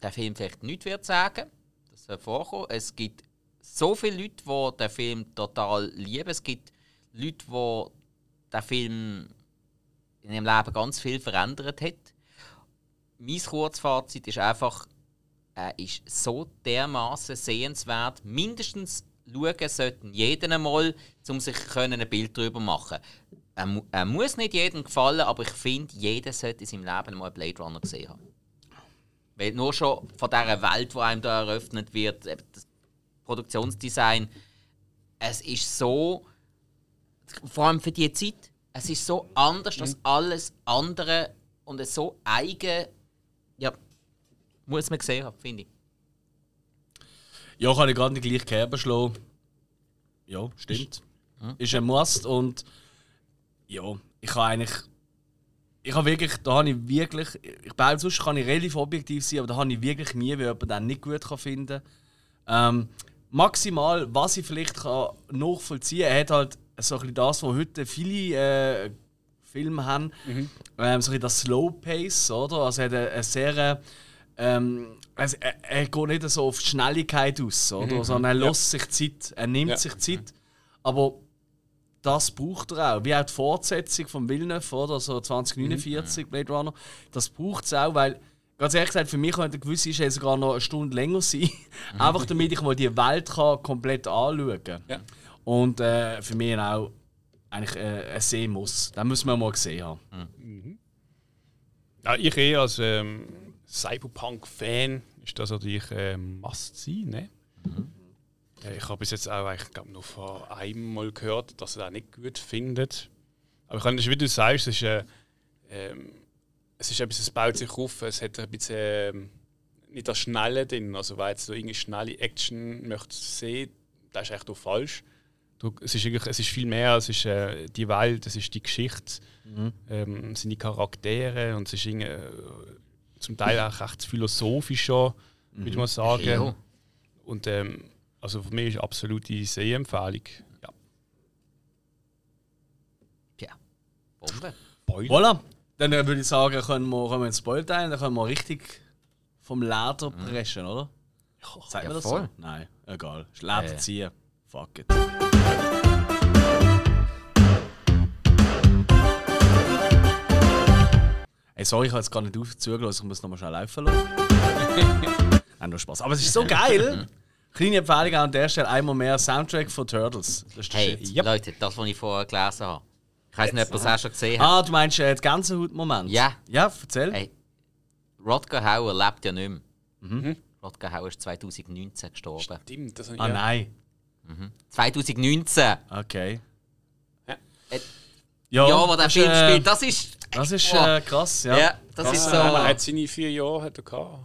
der Film vielleicht nicht wird sagen. Das soll vorkommen. Es gibt so viele Leute, die den Film total lieben. Es gibt Leute, die den Film in ihrem Leben ganz viel verändert hat. Mein Kurzfazit ist einfach, er ist so dermaßen sehenswert. Mindestens schauen sollten jeden einmal, um sich ein Bild darüber machen. Er, mu er muss nicht jedem gefallen, aber ich finde, jeder sollte in seinem Leben mal Blade Runner gesehen haben. Weil nur schon von dieser Welt, die einem da eröffnet wird, das Produktionsdesign, es ist so, vor allem für die Zeit, es ist so anders als alles andere und es so eigen, ja, muss man gesehen haben, finde ich. Ja, kann ich gerade in die gleiche Kerbe schlagen. Ja, stimmt. Ist ein Must und ja, ich habe eigentlich. Ich habe wirklich, da habe ich wirklich, ich behaupte, sonst kann ich relativ objektiv sein, aber da habe ich wirklich nie, wie jemand den nicht gut kann finden ähm, Maximal, was ich vielleicht kann nachvollziehen kann, er hat halt so ein bisschen das, was heute viele äh, Filme haben, ähm, so ein bisschen das Slow Pace, oder? Also er hat eine, eine sehr, ähm, also er, er geht nicht so auf die Schnelligkeit aus, oder? Sondern er lässt sich Zeit, er nimmt Ja. sich Zeit, aber das braucht er auch. Wie auch die Fortsetzung von Villeneuve, oder? So 2049, Blade Runner. Das braucht es auch, weil, ganz ehrlich gesagt, für mich könnte eine gewisse Stelle sogar noch eine Stunde länger sein. Einfach damit ich mal die Welt kann komplett anschauen kann. Ja. Und äh, für mich auch eigentlich äh, ein sehen muss. Das muss man mal gesehen haben. Ja, ich eher als ähm, Cyberpunk-Fan ist das natürlich äh, must sein, ne? Äh, Ich habe bis jetzt auch eigentlich, glaub, nur von einem Mal gehört, dass er das nicht gut findet. Aber ich kann das, wie du sagst, es ist, äh, ähm, es ist etwas, es baut sich auf, es hat ein bisschen ähm, nicht das Schnelle drin. Also, weil jetzt so irgendeine schnelle Action möchte sehen, das ist echt auch falsch. Du, es, ist eigentlich, es ist viel mehr, es ist äh, die Welt, es ist die Geschichte, ähm, es sind die Charaktere und es ist irgendwie, äh, zum Teil auch recht philosophisch schon, würde man sagen. Ja. Und ähm, also für mich ist eine absolute Sehempfehlung. Ja. Tja, Bombe. Spoiler. Voilà. Dann würde ich sagen, können wir, können wir ins Spoil teilen, dann können wir richtig vom Leder preschen, oder? Sagt Ja, man das voll. so? Nein, egal. Leder Äh. ziehen. Fuck it. Ey, sorry, ich habe jetzt gar nicht auf zugelassen, ich muss nochmal schnell laufen lassen. Nein, nur Spaß. Aber es ist so geil! Kleine Empfehlung an der Stelle: einmal mehr Soundtrack von Turtles. Das ist der Hey, Shit. Leute, das, was ich vorher gelesen habe. Ich weiß nicht, ob ihr es auch schon gesehen habt. Ah, du meinst äh, den Gänsehaut-Moment? Ja. Ja, erzähl. Hey, Rodger Hauer lebt ja nicht mehr. Mhm. Rodger Hauer ist 2019 gestorben. Stimmt, das Ah, ja. nein. 2019! Okay. Ja. Äh, Ja, Ja, wo der das Film ist, äh, spielt, das ist. Das ist äh, krass, ja. Ja, das Krass. ist so. Er hat seine vier Jahre hat er gehabt.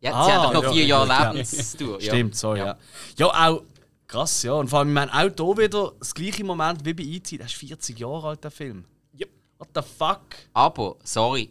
Ja, Ah, sie haben doch noch ja, vier ja, Jahre ja. Lebenstour. Ja. Stimmt, so, ja. ja. auch krass, ja. Und vor allem, ich meine, auch hier wieder das gleiche Moment wie bei E.T. Das ist 40 Jahre alt, der Film. Yep. What the fuck? Aber, sorry,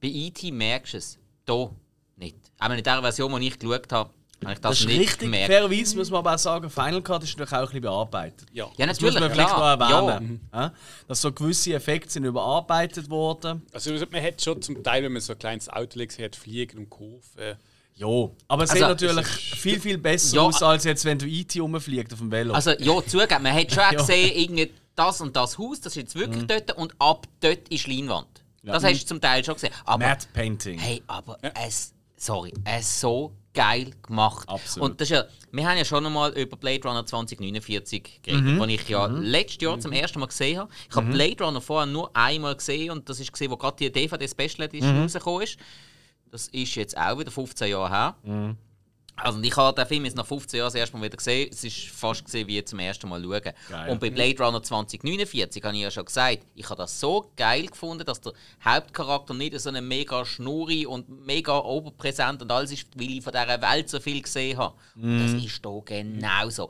bei E.T. merkst du es. Hier nicht. Aber in der Version, die ich geschaut habe, habe ich das, Das ist nicht richtig. gemerkt. Fairerweise muss man aber auch sagen, Final Cut ist natürlich auch ein bisschen bearbeitet. Ja. Ja, Das muss natürlich, man vielleicht klar. noch erwähnen. Ja. Dass so gewisse Effekte sind überarbeitet worden. Also man hat schon zum Teil, wenn man so ein kleines Auto hat Fliegen und Kurven. Ja. Aber es Also, sieht natürlich viel, viel besser Ja. aus, als jetzt, wenn du E.T. rumfliegt auf dem Velo. Also, ja, zugeben, man hat schon Ja. gesehen, irgendwie das und das Haus, das ist jetzt wirklich Mhm. dort und ab dort ist Leinwand. Das hast du zum Teil schon gesehen. Aber, Matte Painting. hey, aber es, sorry, es so geil gemacht. Absolut. Und das ja, wir haben ja schon einmal über Blade Runner 2049 geredet, Mhm. den ich ja letztes Jahr zum ersten Mal gesehen habe. Ich habe Blade Runner vorher nur einmal gesehen und das ist gesehen, wo gerade die DVD Special Edition Mhm. rausgekommen ist. Das ist jetzt auch wieder 15 Jahre her. Mhm. Also ich habe den Film jetzt nach 15 Jahren das erste Mal wieder gesehen. Es ist fast gesehen wie zum ersten Mal schauen. Geil. Und bei Blade Runner 2049 habe ich ja schon gesagt, ich habe das so geil gefunden, dass der Hauptcharakter nicht so eine mega Schnurri und mega oberpräsent und alles ist, weil ich von dieser Welt so viel gesehen habe. Und das ist hier genauso.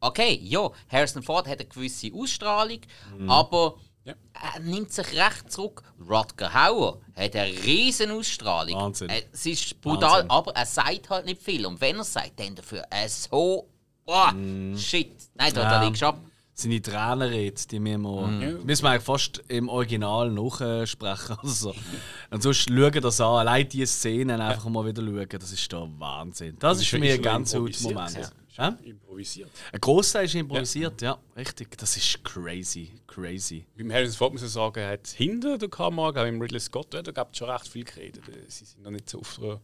Okay, ja, Harrison Ford hat eine gewisse Ausstrahlung, aber Ja. er nimmt sich recht zurück. Rutger Hauer hat eine riesen Ausstrahlung. Wahnsinn. Äh, Es ist brutal, Wahnsinn. aber er sagt halt nicht viel. Und wenn er sagt, dann dafür äh, so. Oh, Shit. Nein, da, da Ja. liegst du ab. seine Tränenrede, die wir, müssen wir eigentlich fast im Original nachsprechen. Also. Und sonst schauen das an. Allein diese Szenen einfach mal wieder schauen, das ist der Wahnsinn. Das, ist für mich ein ganz guter Moment. Ja. Improvisiert. Ein Großteil ist improvisiert, ja. richtig. Das ist crazy, crazy. Beim Harrison Ford muss ich sagen, er hat hinter der Kamera, auch im Ridley Scott, da gab es schon recht viel geredet. Sie sind noch nicht so oft dran.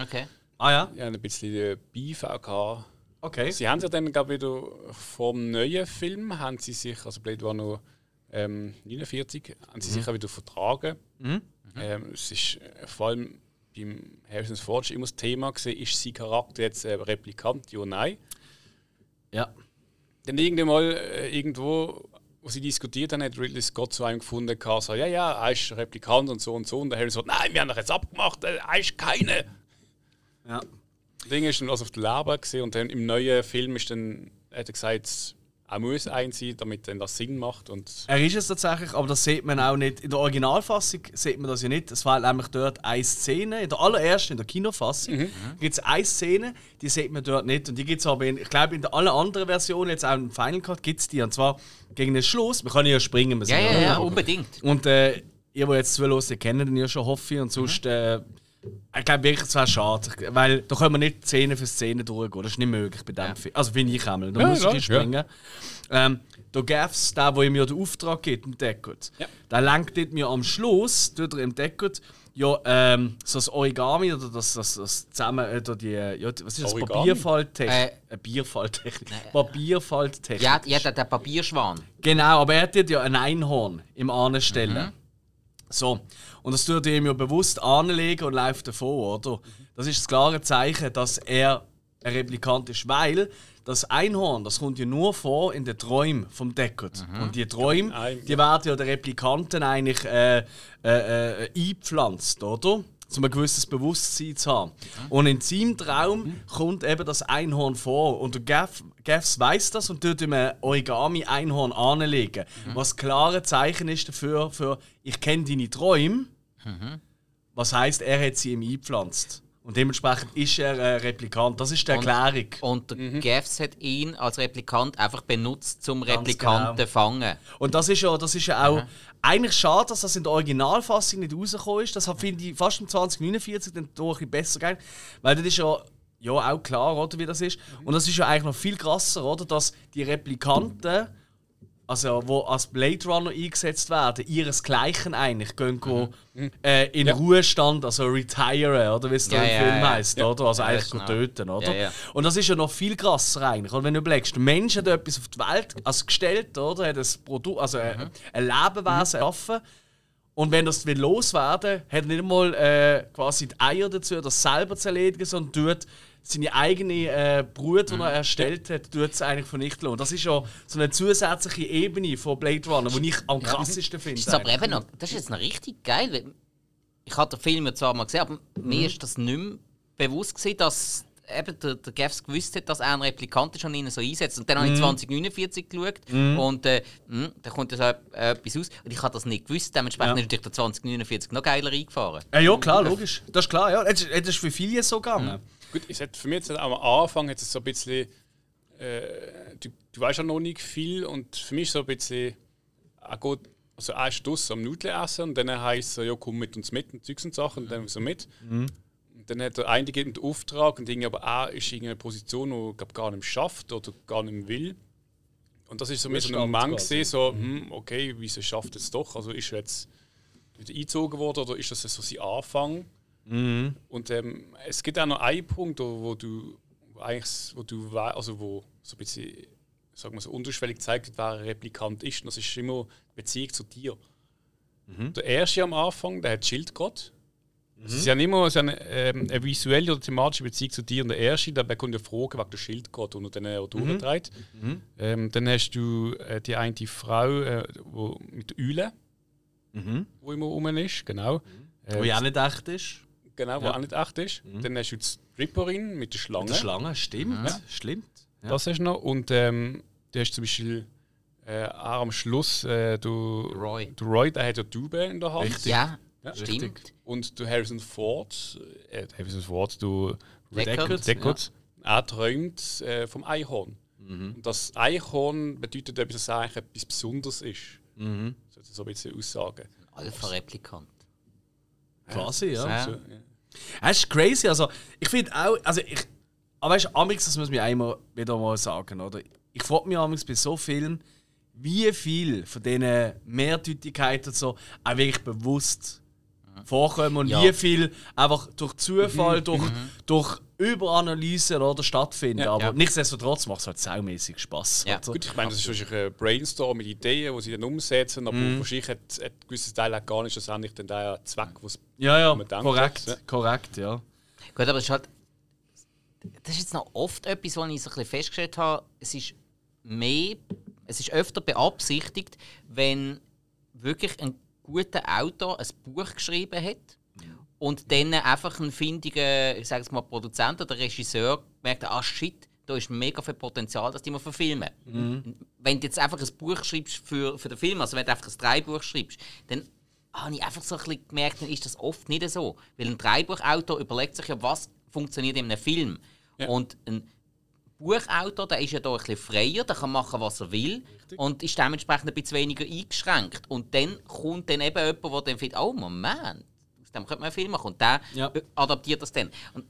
Okay. Ah ja, Ja, ein bisschen äh, gehabt. okay. Sie haben ja dann, glaube ich, wieder vom neuen Film, haben sie sich, also Blade war noch ähm, 49, haben sie sich auch wieder vertragen. Ähm, es ist äh, vor allem beim Harrison Ford immer das Thema gewesen, ist sein Charakter jetzt äh, Replikant, ja oder nein. Ja. Dann irgendwann mal, äh, irgendwo, wo sie diskutiert haben, hat Ridley Scott zu einem gefunden, gehabt, so, ja, ja, er ist Replikant und so und so. Und der Harrison sagt, nein, wir haben doch jetzt abgemacht, äh, er ist keine. ja. Das Ding ist dann also auf der Leber gesehen und dann im neuen Film ist dann, hat er gesagt, er muss ein sein, damit dann das Sinn macht. Und Er ist es tatsächlich, aber das sieht man auch nicht. In der Originalfassung sieht man das ja nicht. Es war nämlich dort eine Szene, in der allerersten, in der Kinofassung, gibt es eine Szene, die sieht man dort nicht. Und die gibt es aber, in, ich glaube, in der allen anderen Versionen, jetzt auch im Final Cut, gibt es die. Und zwar gegen den Schluss. Wir können ja springen. Wir Ja, ja, ja, da. unbedingt. Und äh, ihr, die jetzt zuhören, ihr kennt den ja schon, hoffe ich. Und sonst, äh, ich glaube wirklich, es wäre schade. Weil da können wir nicht Szene für Szene durchgehen. Das ist nicht möglich bei dem Ja. Film. Also finde ich einmal. Da Ja, muss ich springen. Ähm, der Gaffs, der, wo ihm ja den Auftrag gibt, im Deckgut, Ja. der lenkt mir am Schluss, tut er im Deckgut, ja, ähm, so das Origami oder das, das, das zusammen, äh, da die, ja, was ist das, Origami? Papierfalttechnik? Äh, Äh, Bierfalttechnik. Papierfalttechnik. Ja, ja der, der Papierschwan. Genau, aber er hat ja ein Einhorn im Ahnen stellen. So, und das tut er ihm ja bewusst anlegen und läuft davon, oder? Das ist das klare Zeichen, dass er ein Replikant ist, weil das Einhorn, das kommt ja nur vor in den Träumen vom Deckard. Und die Träume, die werden ja den Replikanten eigentlich äh, äh, äh, eingepflanzt, oder? Um ein gewisses Bewusstsein zu haben. Und in seinem Traum kommt eben das Einhorn vor. Und der Gaff, Gaffs weiß das und tut ihm ein Origami-Einhorn anlegen. Was klare Zeichen ist dafür, für ich kenne deine Träume. Was heißt, er hat sie ihm eingepflanzt. Und dementsprechend ist er ein Replikant. Das ist die Erklärung. Und der Mhm. Gaffs hat ihn als Replikant einfach benutzt, zum Ganz Replikanten genau. fangen. Und das ist ja, das ist ja auch eigentlich schade, dass das in der Originalfassung nicht rausgekommen ist. Das hat, finde ich fast im 2049 dann doch ein bisschen besser gegangen. Weil das ist ja, ja auch klar, oder, wie das ist. Und das ist ja eigentlich noch viel krasser, oder, dass die Replikanten, also wo als Blade Runner eingesetzt werden, ihresgleichen eigentlich gehen go, äh, in Ruhestand, also retire, oder wie es da Ja, im ja, Film ja. heisst, oder? Also Ja, eigentlich genau. töten, oder? Ja, ja. Und das ist ja noch viel krasser eigentlich. Und wenn du überlegst, der Mensch hat etwas auf die Welt also gestellt, oder? Hat ein Produkt, also ein, ein Lebewesen erschaffen. Und wenn das will loswerden, hat er nicht einmal äh, quasi die Eier dazu, das selber zu erledigen, sondern tut seine eigene äh, Brut, die er erstellt hat, tut es eigentlich vernichten. Und das ist ja so eine zusätzliche Ebene von Blade Runner, die ich am krassesten finde. Das ist aber eben noch, das ist jetzt noch richtig geil. Ich habe den Film ja zwar mal gesehen, aber Mhm. mir ist das nicht mehr bewusst gewesen, dass eben der, der Gaffs gewusst hat, dass er ein Replikant ist und ihn so einsetzt. Und dann habe ich Mhm. 2049 geschaut und äh, mh, da kommt so etwas aus. Und ich habe das nicht gewusst. Dementsprechend Ja. ist natürlich der 2049 noch geiler eingefahren. Ja, ja, klar, logisch. Das ist klar, ja. Das ist, für viele so gegangen. Gut, es hat für mich jetzt am Anfang es so ein bisschen. Äh, du, du weißt ja noch nicht viel und für mich ist so ein bisschen. Er geht, also ist draussen am Nudeln essen und dann heisst er, ja, komm mit uns mit und Zeugs und Sachen und dann so mit. Und dann hat er einen gegeben den Auftrag und irgendwie, aber er ist in einer Position, er glaub, gar nicht schafft oder gar nicht will. Und das ist so ein bisschen Moment gewesen, so, hm, okay, wieso schafft es doch? Also ist er jetzt wieder eingezogen worden oder ist das so sein Anfang? Und ähm, es gibt auch noch einen Punkt, wo, du eigentlich, wo du also wo so ein bisschen, sagen wir so unterschwellig zeigt, wird, wer ein Replikant ist. Und das ist immer die Beziehung zu dir. Der erste am Anfang, der hat Schildgott. Es ist ja nicht immer so eine, ähm, eine visuelle oder thematische Beziehung zu dir. Und der erste, der bekommt eine Frage wegen der Schildgott, und er dann auch durchtreibt. Ähm, dann hast du äh, die eine Frau äh, wo, mit der Eule, wo immer rum ist, genau. Äh, Wo ja auch nicht echt ist. Genau, wo Ja. auch nicht echt ist. Dann hast du die Stripperin mit der Schlange. Die Schlange, stimmt. Ja. Stimmt. Ja. Das hast du noch. Und ähm, du hast zum Beispiel äh, auch am Schluss äh, du, Roy. du Roy, der hat ja Tube in der Hand. Richtig. Ja, Ja. stimmt. Richtig. Und du Harrison Ford, äh, Harrison Ford, du Deckard, Deckard, er träumt äh, vom Einhorn. Mhm. Und das Einhorn bedeutet etwas, dass es eigentlich etwas Besonderes ist. Mhm. Sollte so ein bisschen aussagen. Alpha-Replikant. Quasi, ja. Ja. So, ja. Das ist crazy. Also, ich finde auch, also ich, aber weißt du, Amix, das muss mir einmal wieder mal sagen, oder? Ich frage mich Amix bei so Filmen, wie viel von diesen Mehrdeutigkeiten so auch wirklich bewusst vorkommen und Ja. wie viel einfach durch Zufall, durch, durch Überanalyse oder stattfinden. Ja. aber Ja. nichtsdestotrotz macht es halt saumäßig Spaß. Ja. oder? Gut, ich meine, das ist wahrscheinlich ein Brainstorm mit Ideen, die sie dann umsetzen, aber Mhm. wahrscheinlich hat, hat ein gewisses Teil auch gar nicht schlussendlich der Zweck, was Ja, ja, man denkt, korrekt, ja. korrekt, ja. Gut, aber es ist halt. Das ist jetzt noch oft etwas, was ich so ein bisschen festgestellt habe. Es ist mehr. Es ist öfter beabsichtigt, wenn wirklich ein guter Autor ein Buch geschrieben hat und dann einfach ein findiger, ich sage es mal, Produzent oder Regisseur merkt, ah shit, da ist mega viel Potenzial, dass die mal verfilmen. Wenn du jetzt einfach ein Buch schreibst für, für den Film, also wenn du einfach ein Dreibuch schreibst, dann habe ich einfach so ein bisschen gemerkt, dann ist das oft nicht so. Weil ein Dreibuchautor überlegt sich ja, was funktioniert in einem Film. Und ein Buchautor, der ist ja da ein bisschen freier, der kann machen, was er will und ist dementsprechend ein bisschen weniger eingeschränkt. Und dann kommt dann eben jemand, der dann findet, oh Moment, aus dem könnte man einen Film machen. Und der Ja. adaptiert das dann. Und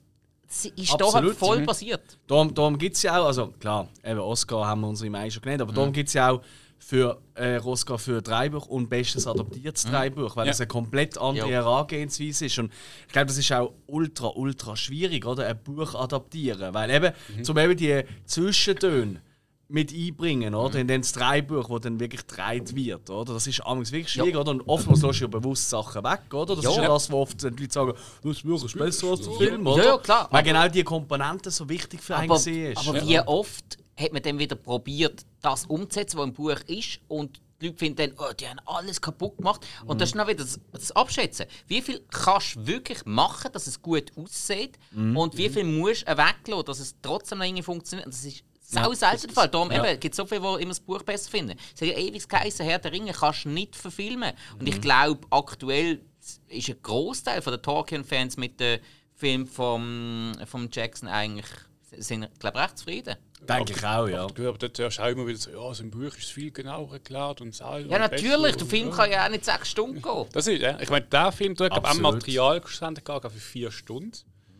es ist da Absolut. halt voll Mhm. passiert. Darum, darum gibt es ja auch, also klar, eben Oscar haben wir uns im Mai schon genannt, aber darum gibt es ja auch für äh, Oscar für Dreibuch und bestes adaptiertes Dreibuch, weil Ja. das eine komplett andere Ja. Herangehensweise ist. Und ich glaube, das ist auch ultra, ultra schwierig, oder? Ein Buch adaptieren. Weil eben, zum eben die Zwischentöne mit einbringen, oder? In das Drehbuch, wo dann wirklich gedreht wird, oder? Das ist amigs wirklich schwierig, oder? Und oftmals lässt du ja bewusst Sachen weg, oder? Das Ja. ist ja das, wo oft die Leute sagen, das Buch ist besser als der Film, Ja, oder? ja, klar, Weil aber- genau diese Komponente so wichtig für einen Aber, war. aber wie oft hat man dann wieder probiert, das umzusetzen, was im Buch ist und die Leute finden dann, oh, die haben alles kaputt gemacht. Und das ist dann wieder das, das Abschätzen. Wie viel kannst du wirklich machen, dass es gut aussieht und wie viel musst du weglassen, dass es trotzdem noch irgendwie funktioniert. Und Das ist sau selten der Fall. Darum Ja. gibt es so viele, die immer das Buch besser finden. Es hat ja ewig geheißen, Herr der Ringe kannst du nicht verfilmen. Und Mhm. ich glaube, aktuell ist ein Großteil der Tolkien-Fans mit dem Film vom, vom Jackson eigentlich sind, glaube recht zufrieden. Denke ich auch, ja. Du, aber dort hörst du auch immer wieder so, ja, so im Buch ist viel genauer erklärt und so. Ja, und natürlich, der Film kann ja auch nicht sechs Stunden gehen. Das ist, ja. Ich meine, der Film, du hast glaub, auch. Material gesendet gehabt für vier Stunden.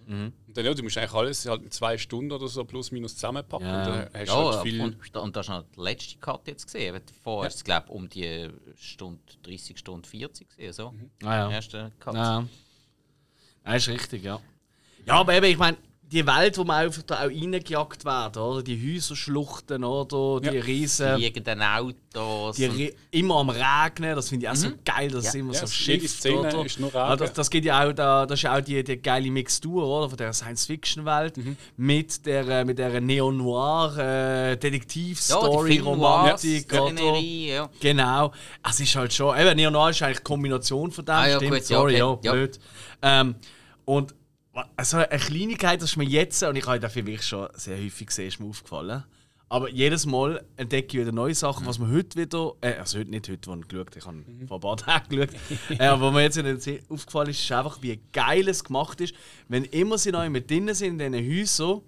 Mhm. Und dann, ja, du musst eigentlich alles halt in zwei Stunden oder so plus minus zusammenpacken. Ja. Und dann hast du Ja, halt viel. und, und da hast du noch die letzte Cut jetzt gesehen. weil Davor ist es, glaube ich, um die Stunde 30, Stunde 40 gesehen. So. Ah, ja. Der erste Cut. Ja. Das ist richtig, ja. Ja, aber eben, ich meine, die Welt, wo man einfach da auch reingejagt werden, oder? Die Häuserschluchten, oder? Die Ja. riesen. Fliegenden Autos. Die immer am Regnen, das finde ich auch so geil, dass es Ja. immer Ja, so es- schifft. oder? ist nur Ja, Regen. das, das geht ja auch da, das ist ja auch die, die geile Mixtur oder, von der Science-Fiction-Welt Mhm. mit der, äh, mit der Neo-Noir äh, ja, Romantik. oder? Szenerie, ja. Genau. Es ist halt schon. Eben, Neo-Noir ist eigentlich eine Kombination von dem. Ah, ja, stimmt. gut, ja, Sorry, okay. ja, Ja. blöd. Ähm, und also eine Kleinigkeit, das ist mir jetzt, und ich habe den Film wirklich schon sehr häufig gesehen, ist mir aufgefallen. Aber jedes Mal entdecke ich wieder neue Sachen, was mir heute wieder, äh, also heute nicht heute, wo ich geschaut ich habe Mhm. vor ein paar Tagen geschaut, äh, aber was mir jetzt wieder sehr aufgefallen ist, ist einfach, wie geil es gemacht ist, wenn immer sie neu mit drinnen sind in diesen Häusern,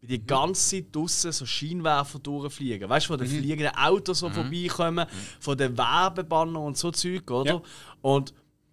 wie die ganze Zeit draussen so Scheinwerfer durchfliegen. Weißt du, von den fliegenden Autos so vorbeikommen, von den Werbebannern und so Zeug, oder? Ja. Und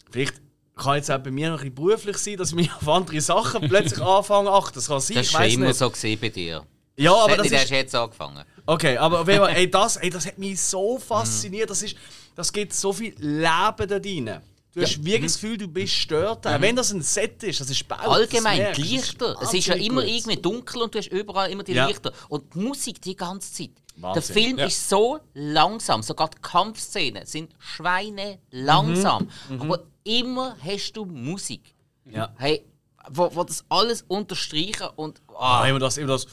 vielleicht kann jetzt auch bei mir noch ein bisschen beruflich sein, dass ich mich auf andere Sachen plötzlich anfange. Ach, das kann sein, Das war immer nicht. so gesehen bei dir. Ja, aber das nicht ist, erst jetzt angefangen. Okay, aber Fall, ey, das, ey, das hat mich so fasziniert. Das, ist, das gibt so viel Leben da drin. Du hast wirklich das Gefühl, du bist gestört. Auch wenn das ein Set ist, das ist gebaut. Allgemein, das die du, Lichter. das Es ist ja immer gut. irgendwie dunkel und du hast überall immer die Ja. Lichter. Und die Musik die ganze Zeit. Wahnsinn. Der Film Ja. ist so langsam, sogar die Kampfszenen sind Schweine langsam. Aber immer hast du Musik. Ja. Hey, wo, wo das alles unterstreichen und. Ah, Ah, immer das, immer das.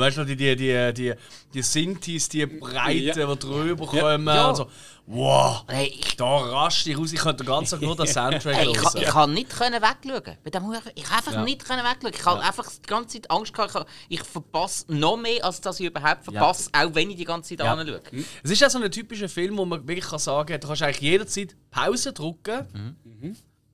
Weißt du noch, die, die, die, die, die Synthes, die Breiten, Ja. die drüber kommen. Ja. Und so. Wow! hey, ich, Da rasch ich raus, ich könnte den ganzen Tag nur den Soundtrack hey, ich, kann, ich hören. kann nicht können wegschauen. Bei dem Ich kann einfach Ja. nicht können wegschauen. Ich habe einfach die ganze Zeit Angst gehabt, ich, verpasse noch mehr, als dass ich überhaupt verpasse, auch wenn ich die ganze Zeit Ja. anschaue. Es ist ja so ein typischer Film, wo man wirklich kann sagen kann, du kannst eigentlich jederzeit Pause drücken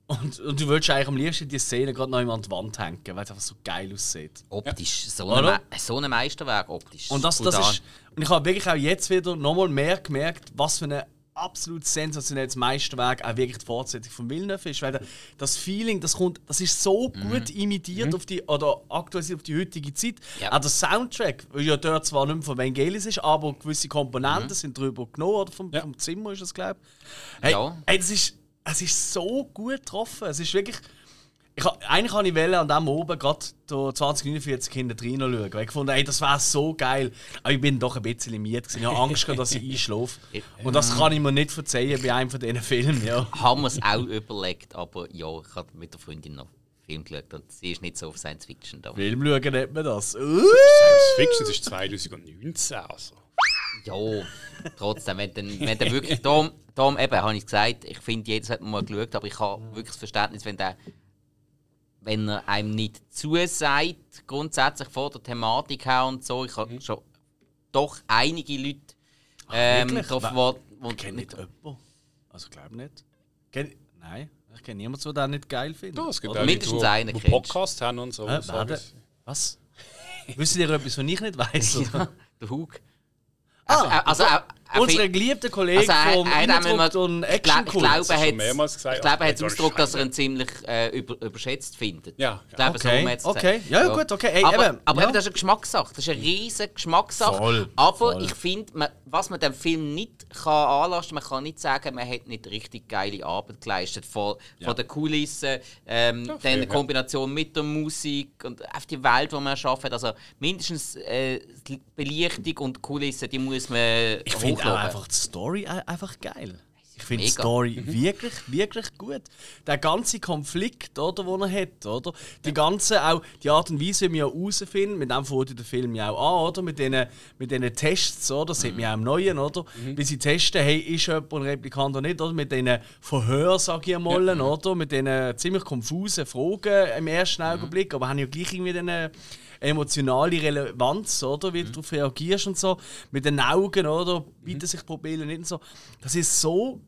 und, und du würdest eigentlich am liebsten die Szene gerade noch an die Wand hängen, weil es einfach so geil aussieht. Optisch, so, ein, so ein Meisterwerk optisch. Und das, das ist, und ich habe wirklich auch jetzt wieder nochmal mehr gemerkt, was für ein absolut sensationelles Meisterwerk auch wirklich die Fortsetzung von Villeneuve ist, weil das Feeling, das kommt, das ist so gut imitiert auf die oder aktualisiert auf die heutige Zeit. Ja. Auch der Soundtrack, weil ja dort zwar nicht mehr von Vangelis ist, aber gewisse Komponenten sind drüber genommen oder vom, Ja. vom Zimmer ist das glaube ich. Hey, Ja. hey, das ist, es ist so gut getroffen. Es ist wirklich ich, eigentlich kann ich wollen an dem oben gerade 2049 hinten drin schauen. Weil ich fand, ey, das wäre so geil. Aber ich bin doch ein bisschen gewesen. Ich habe Angst, gehabt, dass ich einschlafe. Und das kann ich mir nicht verzeihen bei einem von diesen Filmen. Ja. haben wir es auch überlegt, aber ja, ich habe mit der Freundin noch einen Film geschaut und sie ist nicht so auf Science Fiction da. Film schauen nennt man das. Uh! Science Fiction, das ist 2019. Also. Ja, trotzdem, wenn dann, wenn dann wirklich, darum, darum eben, habe ich gesagt, ich finde, jedes hat man mal geschaut, aber ich habe wirklich das Verständnis, wenn der wenn er einem nicht zusagt, grundsätzlich vor der Thematik her und so. Ich habe schon doch einige Leute ähm, wo Ich kenne nicht jemanden. Also, ich glaube nicht. Kenn, nein, ich kenne niemanden, der das nicht geil findet. Ja, es gibt Oder? mindestens Leute, einen die, die kennst. Podcast haben und so. Äh. Was? Wisst ihr etwas, was ich nicht weiß? Ja, der Hug. Ah, also, äh, also auch, er Unsere find- geliebte Kollege Also vom mal- und Action ich glaube, er hat gesagt, ich glaube, er hat aber den Ausdruck, dass er ihn ziemlich äh, über, überschätzt findet. Ja, Ich glaube, so Okay, jetzt okay. Ja, ja, gut, okay. Ey, aber eben, aber ja. eben, das ist eine Geschmackssache. Das ist eine riesige Geschmackssache. Voll, aber voll. ich finde, was man dem Film nicht kann anlasten man kann nicht sagen, man hat nicht richtig geile Arbeit geleistet. Von, von den Kulissen, ähm, dann fair, in ja. Kombination mit der Musik und auf die Welt, die man erschaffen hat. Also mindestens äh, die Belichtung und die Kulissen, die muss man Ich finde auch einfach die Story ein- einfach geil. Ich finde die. Story wirklich, wirklich gut. Der ganze Konflikt, oder, den er hat, oder? Die ganze, auch die Art und Weise, wie wir herausfinden, mit dem fängt der Film ja auch an, oder? Mit diesen mit diesen Tests, oder? Das sieht man ja auch im Neuen, oder? Wie sie testen, hey, ist jemand ein Replikant oder nicht, oder? Mit diesen Verhören, sag ich einmal, oder? Mit diesen ziemlich konfusen Fragen im ersten Augenblick, aber haben ja gleich irgendwie eine emotionale Relevanz, oder? Wie du darauf reagierst und so. Mit den Augen, oder? Bieten sich Pupillen nicht und so. Das ist so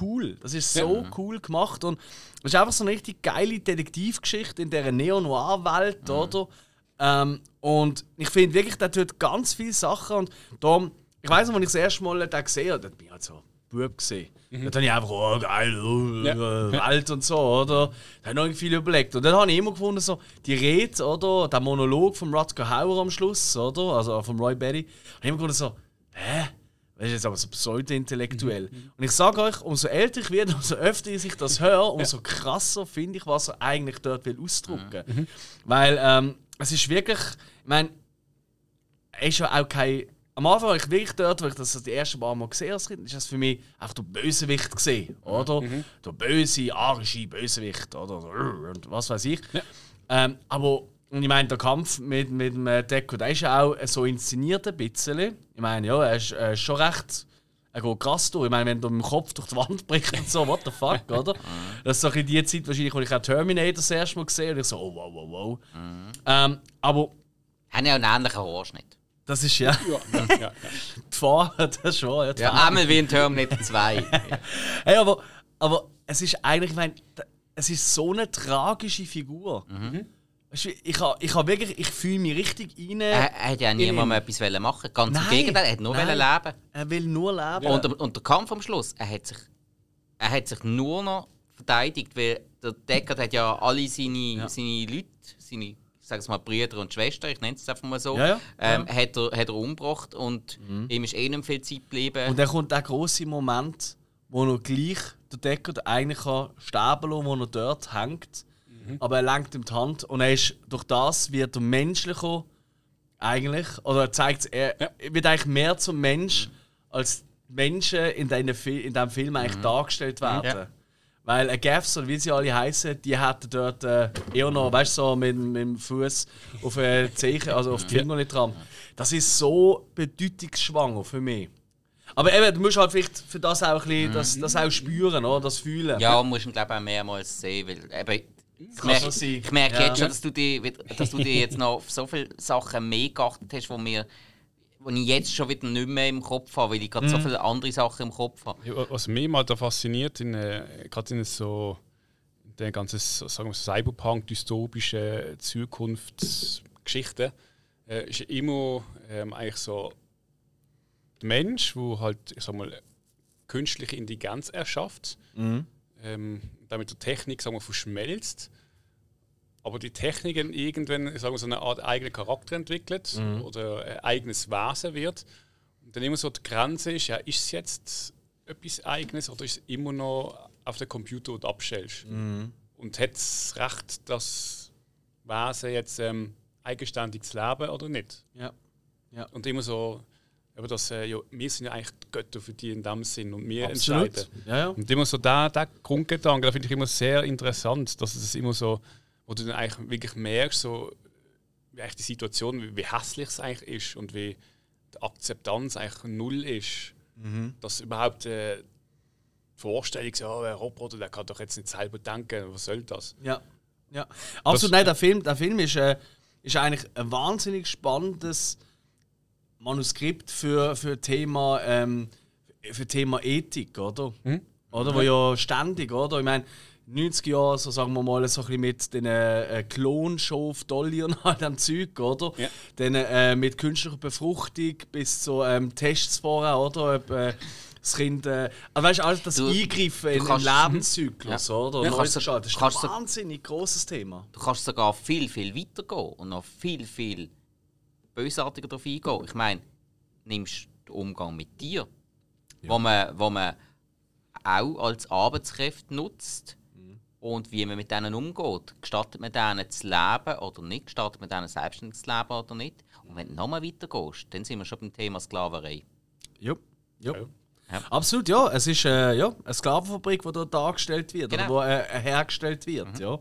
cool. Das ist so cool gemacht und es ist einfach so eine richtig geile Detektivgeschichte in dieser Neo-Noir-Welt, oder? Ähm, und ich finde wirklich, der tut ganz viele Sachen und darum, ich weiß noch, als ich das erste Mal den gesehen habe, da bin ich halt so Bub gesehen. Da habe ich einfach, oh geil, oh, Ja. äh, Welt und so, oder? Da habe ich noch viel überlegt. Und dann habe ich immer gefunden, so, die Rede, oder? Der Monolog von Rutger Hauer am Schluss, oder? Also von Roy Berry. habe ich immer gefunden, so, hä? Das ist jetzt aber so pseudo-intellektuell. Und ich sage euch, umso älter ich werde, umso öfter ich das höre, umso krasser finde ich, was er eigentlich dort will ausdrücken. Weil ähm, es ist wirklich, ich meine, er ist ja auch kein. Am Anfang war ich wirklich dort, wo ich das die ersten paar Mal gesehen habe, ist das für mich einfach der Bösewicht gesehen, oder? Der böse, arische Bösewicht, oder? Und was weiß ich. Ähm, aber und ich meine, der Kampf mit, mit dem äh, Deco, der ist ja auch äh, so inszeniert ein bisschen. Ich meine, ja, er ist, ist schon recht. Er geht krass durch. Ich meine, wenn du mit dem Kopf durch die Wand brichst und so, what the fuck, oder? Das ist so in die Zeit wahrscheinlich, wo ich auch Terminator das erste Mal gesehen habe. Und ich so, oh, wow, wow, wow. Ähm, aber Haben ja einen ähnlichen Haarschnitt. Das ist ja Ja, ja, ja. die Farbe, das schon. Ja, Ja, einmal wie in Terminator 2. Hey, aber, aber es ist eigentlich, ich meine, es ist so eine tragische Figur. Du, ich ha, ich ha wirklich, ich fühle mich richtig rein. er, er hat ja niemandem etwas wollen machen Ganz Nein, im Gegenteil, er hat nur nein. wollen leben. Er will nur leben. Und, der, und der Kampf am Schluss, er hat sich, er hat sich nur noch verteidigt, weil der Deckard hat ja alle seine, seine Leute, seine ich sag's mal, Brüder und Schwestern, ich nenne es einfach mal so, Ja, ja. Ähm, Ja. Hat, er, hat er umgebracht und ihm ist eh nicht viel Zeit geblieben. Und dann kommt der große Moment, wo er gleich der Deckard eigentlich kann sterben lassen, wo er dort hängt. Aber er lenkt ihm die Hand und er ist, durch das wird er menschlicher eigentlich. Oder er zeigt er Ja. wird eigentlich mehr zum Mensch, als Menschen in, Fi in diesem Film eigentlich dargestellt werden. Weil ein Gaffs oder wie sie alle heißen, die hätten dort äh, eher noch, weißt du, so mit, mit dem Fuß auf eine Zeichen, also auf die Finger nicht dran. Das ist so bedeutungsschwanger für mich. Aber eben, du musst halt vielleicht für das auch ein bisschen, das, das auch spüren, oder? das fühlen. ja, musst du glaube ich auch mehrmals sehen, weil eben, ich merke, ich merke Ja. jetzt schon, dass du, die, dass du dir jetzt noch auf so viele Sachen mehr geachtet hast, wo mir wo ich jetzt schon wieder nicht mehr im Kopf habe, weil ich gerade so viele andere Sachen im Kopf habe. Ja, Was mich mal da fasziniert, in, äh, gerade in so der ganzen so- sagen wir, so Cyberpunk-dystopischen Zukunftsgeschichten, äh, ist immer ähm, eigentlich so der Mensch, der halt, ich sag mal, künstliche Intelligenz erschafft, ähm, damit der Technik sagen wir, verschmelzt. Aber die Techniken irgendwann sagen wir, so eine Art eigenen Charakter entwickelt oder ein eigenes Wesen wird. Und dann immer so die Grenze ist, ja, ist es jetzt etwas Eigenes oder ist es immer noch auf den Computer und abstellst? Und hat es Recht, das Wesen jetzt ähm, eigenständig zu leben oder nicht? Ja. Ja. Und immer so, aber das, äh, ja, wir sind ja eigentlich die Götter für die in dem Sinn und wir Absolut. entscheiden. Ja, ja. Und immer so der, der Grundgedanke, da finde ich immer sehr interessant, dass es immer so, wo du dann eigentlich wirklich merkst, so, wie eigentlich die Situation, wie, hässlich es eigentlich ist und wie die Akzeptanz eigentlich null ist. Dass überhaupt äh, die Vorstellung, so, ein Roboter, der kann doch jetzt nicht selber denken, was soll das? Ja. ja. Absolut, nein, der Film, der Film ist, äh, ist eigentlich ein wahnsinnig spannendes Manuskript für, für Thema ähm, für Thema Ethik, oder? Oder wo ja ständig, oder? Ich meine, 90er Jahren, so sagen wir mal, so ein bisschen mit den äh, Klonshow Dolly und all dem Zeug, oder? Ja. Dann äh, mit künstlicher Befruchtung bis zu ähm, Tests vorher, oder? Ob, äh, das Kind, äh, also weißt du, alles das Du- Eingreifen in den kannst- Lebenszyklus, Ja. oder? Ja, kannst du-. Das ist kannst ein du- wahnsinnig grosses Thema. Du kannst sogar viel, viel weiter gehen und noch viel, viel bösartiger darauf eingehen. Ich meine, nimmst den Umgang mit dir, wo, man, wo man auch als Arbeitskräfte nutzt und wie man mit denen umgeht. Gestattet man denen zu leben oder nicht? Gestattet man denen selbstständig zu leben oder nicht? Und wenn du nochmal weitergehst, dann sind wir schon beim Thema Sklaverei. Ja. ja. Ja. Absolut, ja. Es ist äh, ja, eine Sklavenfabrik, die dort dargestellt wird Genau. oder wo äh, hergestellt wird. Ja.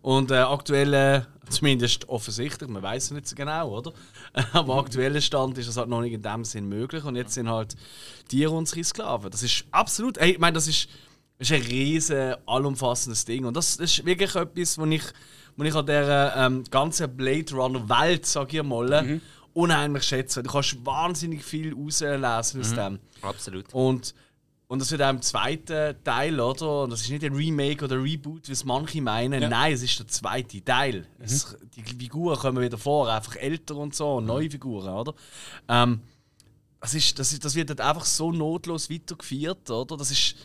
Und äh, aktuell, äh, zumindest offensichtlich, man weiß es nicht so genau, oder? Am aktuellen Stand ist das halt noch nicht in dem Sinn möglich und jetzt sind halt Tiere unsere Sklaven. Das ist absolut, ey, ich meine, das ist, das ist ein riesen, allumfassendes Ding und das, ist wirklich etwas, wo ich, wo ich an dieser ähm, ganzen Blade Runner Welt, sag ich mal, unheimlich schätze. Du kannst wahnsinnig viel rauslesen aus dem. Absolut. Und, und das wird auch im zweiten Teil, oder? Und das ist nicht ein Remake oder Reboot, wie es manche meinen. Ja. Nein, es ist der zweite Teil. Es, die Figuren kommen wieder vor, einfach älter und so, und neue Figuren, oder? Ähm, das, ist, das, ist, das wird halt einfach so notlos weitergeführt, oder? Das ist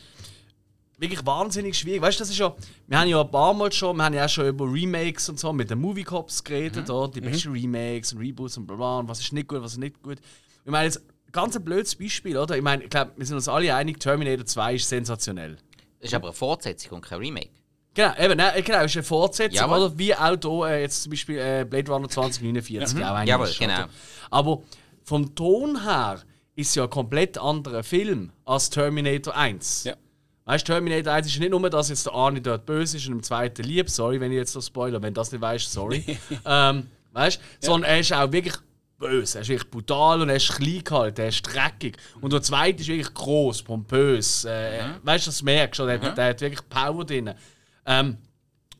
wirklich wahnsinnig schwierig. Weißt du, das ist ja, wir haben ja ein paar Mal schon, wir haben ja auch schon über Remakes und so mit den Movie Cops geredet, oder? die besten Remakes und Reboots und bla bla und was ist nicht gut, was ist nicht gut. Ich meine, jetzt ganz ein blödes Beispiel, oder? Ich meine, ich glaube, wir sind uns alle einig, Terminator 2 ist sensationell. Das ist aber eine Fortsetzung und kein Remake. Genau, eben, nein, genau, ist eine Fortsetzung, Jawohl. oder? Wie auch hier, äh, jetzt zum Beispiel äh, Blade Runner 2049, auch ein Jawohl, ist, genau. Aber vom Ton her ist es ja ein komplett anderer Film als Terminator 1. Ja. Weißt du, Terminator 1 ist nicht nur, dass jetzt der Arnie dort böse ist und im zweiten lieb. Sorry, wenn ich jetzt so spoiler. Wenn du das nicht weißt, sorry. ähm, weißt du? Sondern er ist auch wirklich böse. Er ist wirklich brutal und er ist klein gehalten, er ist dreckig. Und der zweite ist wirklich groß, pompös. Äh, Weißt du, das merkst du, der, hat- der hat wirklich Power drin. Ähm,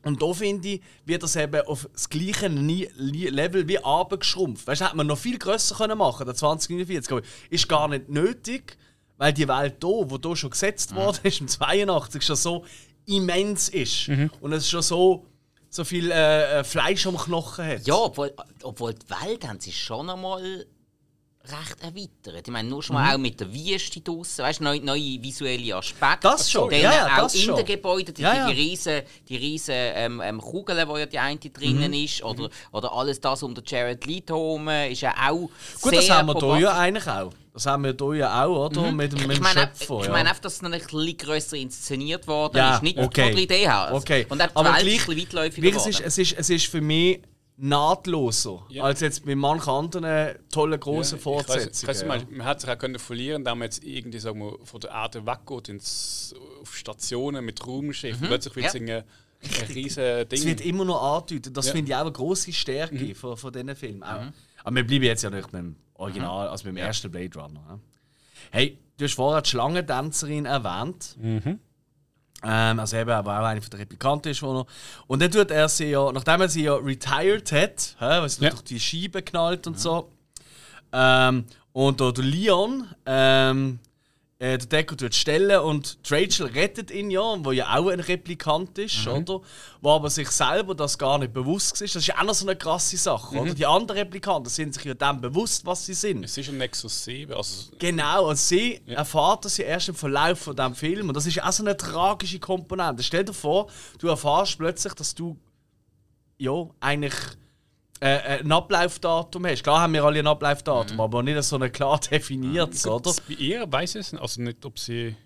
und da finde ich, wird das eben auf das gleiche Level wie abgeschrumpft. Weißt du, hätte man noch viel grösser können machen der 2049. aber Ist gar nicht nötig, weil die Welt hier, wo hier schon gesetzt worden ist, im 82, schon so immens ist. Und es schon so, so viel äh, äh, Fleisch am Knochen hat. Ja, obwohl, obwohl die Welt haben sie schon einmal recht erweitert. Ich meine, nur schon mal auch mit der Wüste draussen, weißt du, neue, neue visuelle Aspekte. Das schon, Dann ja, ja, auch das in schon. den Gebäuden, die, Ja, ja. die riesen, die riesen ähm, ähm, Kugeln, wo ja die eine drinnen ist, oder, oder alles das um den Jared Leto herum, ist ja auch Gut, sehr das haben wir hier ja eigentlich auch. Das haben wir hier ja auch, oder? Mit, dem- mit Ich dem meine, Schöpfer. ich ja. meine einfach, dass es noch ein bisschen grösser inszeniert worden Ja, ist. Nicht okay. von der Idee her. Okay. Und auch die Aber gleich- ein bisschen weitläufiger Wirklich, es, ist, es, ist, es ist für mich nahtloser Ja. als jetzt mit manchen anderen tollen großen ich weiss- ich Fortsetzungen. weiss, ja. man, man hat sich auch können verlieren, da man jetzt irgendwie sagen wir, von der Erde weggeht ins, auf Stationen mit Raumschiffen. Plötzlich wird es Ja. ein, ein riesen Es wird Ding. immer noch angedeutet. Das Ja. finde ich auch eine grosse Stärke von, von diesen Filmen. Auch. Aber wir bleiben jetzt ja nicht beim Original, also beim ersten Blade Runner. ja. Hey, du hast vorher die Schlangendänzerin erwähnt. Ähm, also eben, aber auch eine von der Replikanten ist. noch- Und dann tut er sie ja, nachdem er sie ja retired hat, hä, weil sie Ja. durch die Scheibe knallt und so. Ähm, und der Leon, ähm, äh, der Decker tut stellen und Rachel rettet ihn ja, wo ja auch ein Replikant ist, oder? Wo aber sich selber das gar nicht bewusst ist. Das ist ja auch noch so eine krasse Sache, oder? Die anderen Replikanten sind sich ja dem bewusst, was sie sind. Es ist ein Nexus 7. Also, Genau, und sie erfahrt das ja erst im Verlauf von diesem Film. Und das ist ja auch so eine tragische Komponente. Stell dir vor, du erfährst plötzlich, dass du ja eigentlich äh, ein Ablaufdatum hast. Klar haben wir alle ein Ablaufdatum, aber nicht so ein klar definiertes, oder? Bei ihr weiß es nicht. Also nicht, ob sie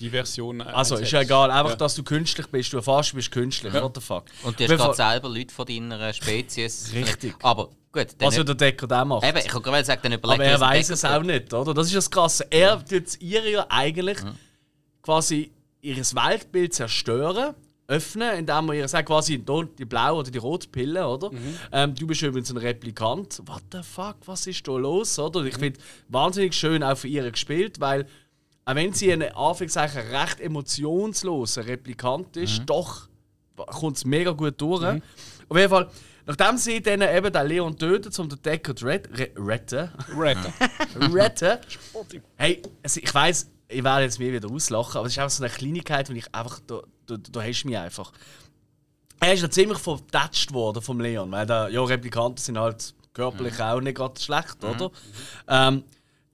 die Version. Also ist ja egal, einfach, Ja. dass du künstlich bist. Du erfährst, du bist künstlich. What the fuck? Und du hast gerade selber Leute von deiner Spezies. Richtig. Aber gut, dann Was ja der Decker da macht. eben, ich kann gerade sagen, dann überlegt Aber er weiß es auch nicht, oder? Das ist das Krasse. Er tut ihr ja eigentlich quasi ihr Weltbild zerstören, öffnen, indem er ihr sagt, quasi die blaue oder die rote Pille, oder? Ähm, du bist übrigens ein Replikant. What the fuck, was ist da los, oder? Und Ich finde wahnsinnig schön auch für ihr gespielt, weil auch wenn sie ein Anführungszeichen recht emotionsloser Replikant ist, doch kommt es mega gut durch. Auf jeden Fall, nachdem sie dann eben den Leon tötet, um den Decker zu ret- re- retten, Retter. retten. Hey, also ich weiß, ich werde jetzt mir wieder auslachen, aber es ist einfach so eine Kleinigkeit, wo ich einfach, da, da, da hast du mich einfach. Er ist ja ziemlich vertätscht worden vom Leon, weil da, ja, Replikanten sind halt körperlich auch nicht gerade schlecht, oder? Ähm,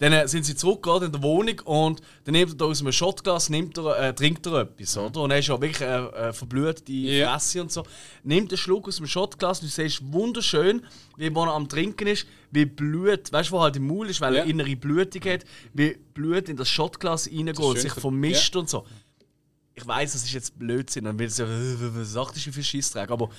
dann äh, sind sie zurückgegangen in der Wohnung und dann nimmt er da aus einem Shotglas, nimmt er, äh, trinkt er etwas, oder? Und er ist ja wirklich äh, verblüht, die Ja. Fresse und so. Nimmt einen Schluck aus dem Shotglas und du siehst wunderschön, wie er am Trinken ist, wie Blut, weißt du, wo halt im Maul ist, weil Ja. er innere Blutung hat, wie Blut in das Shotglas reingeht und sich ver- vermischt und so. Ich weiß, das ist jetzt Blödsinn und will so, was sagt das für Scheissdreck, aber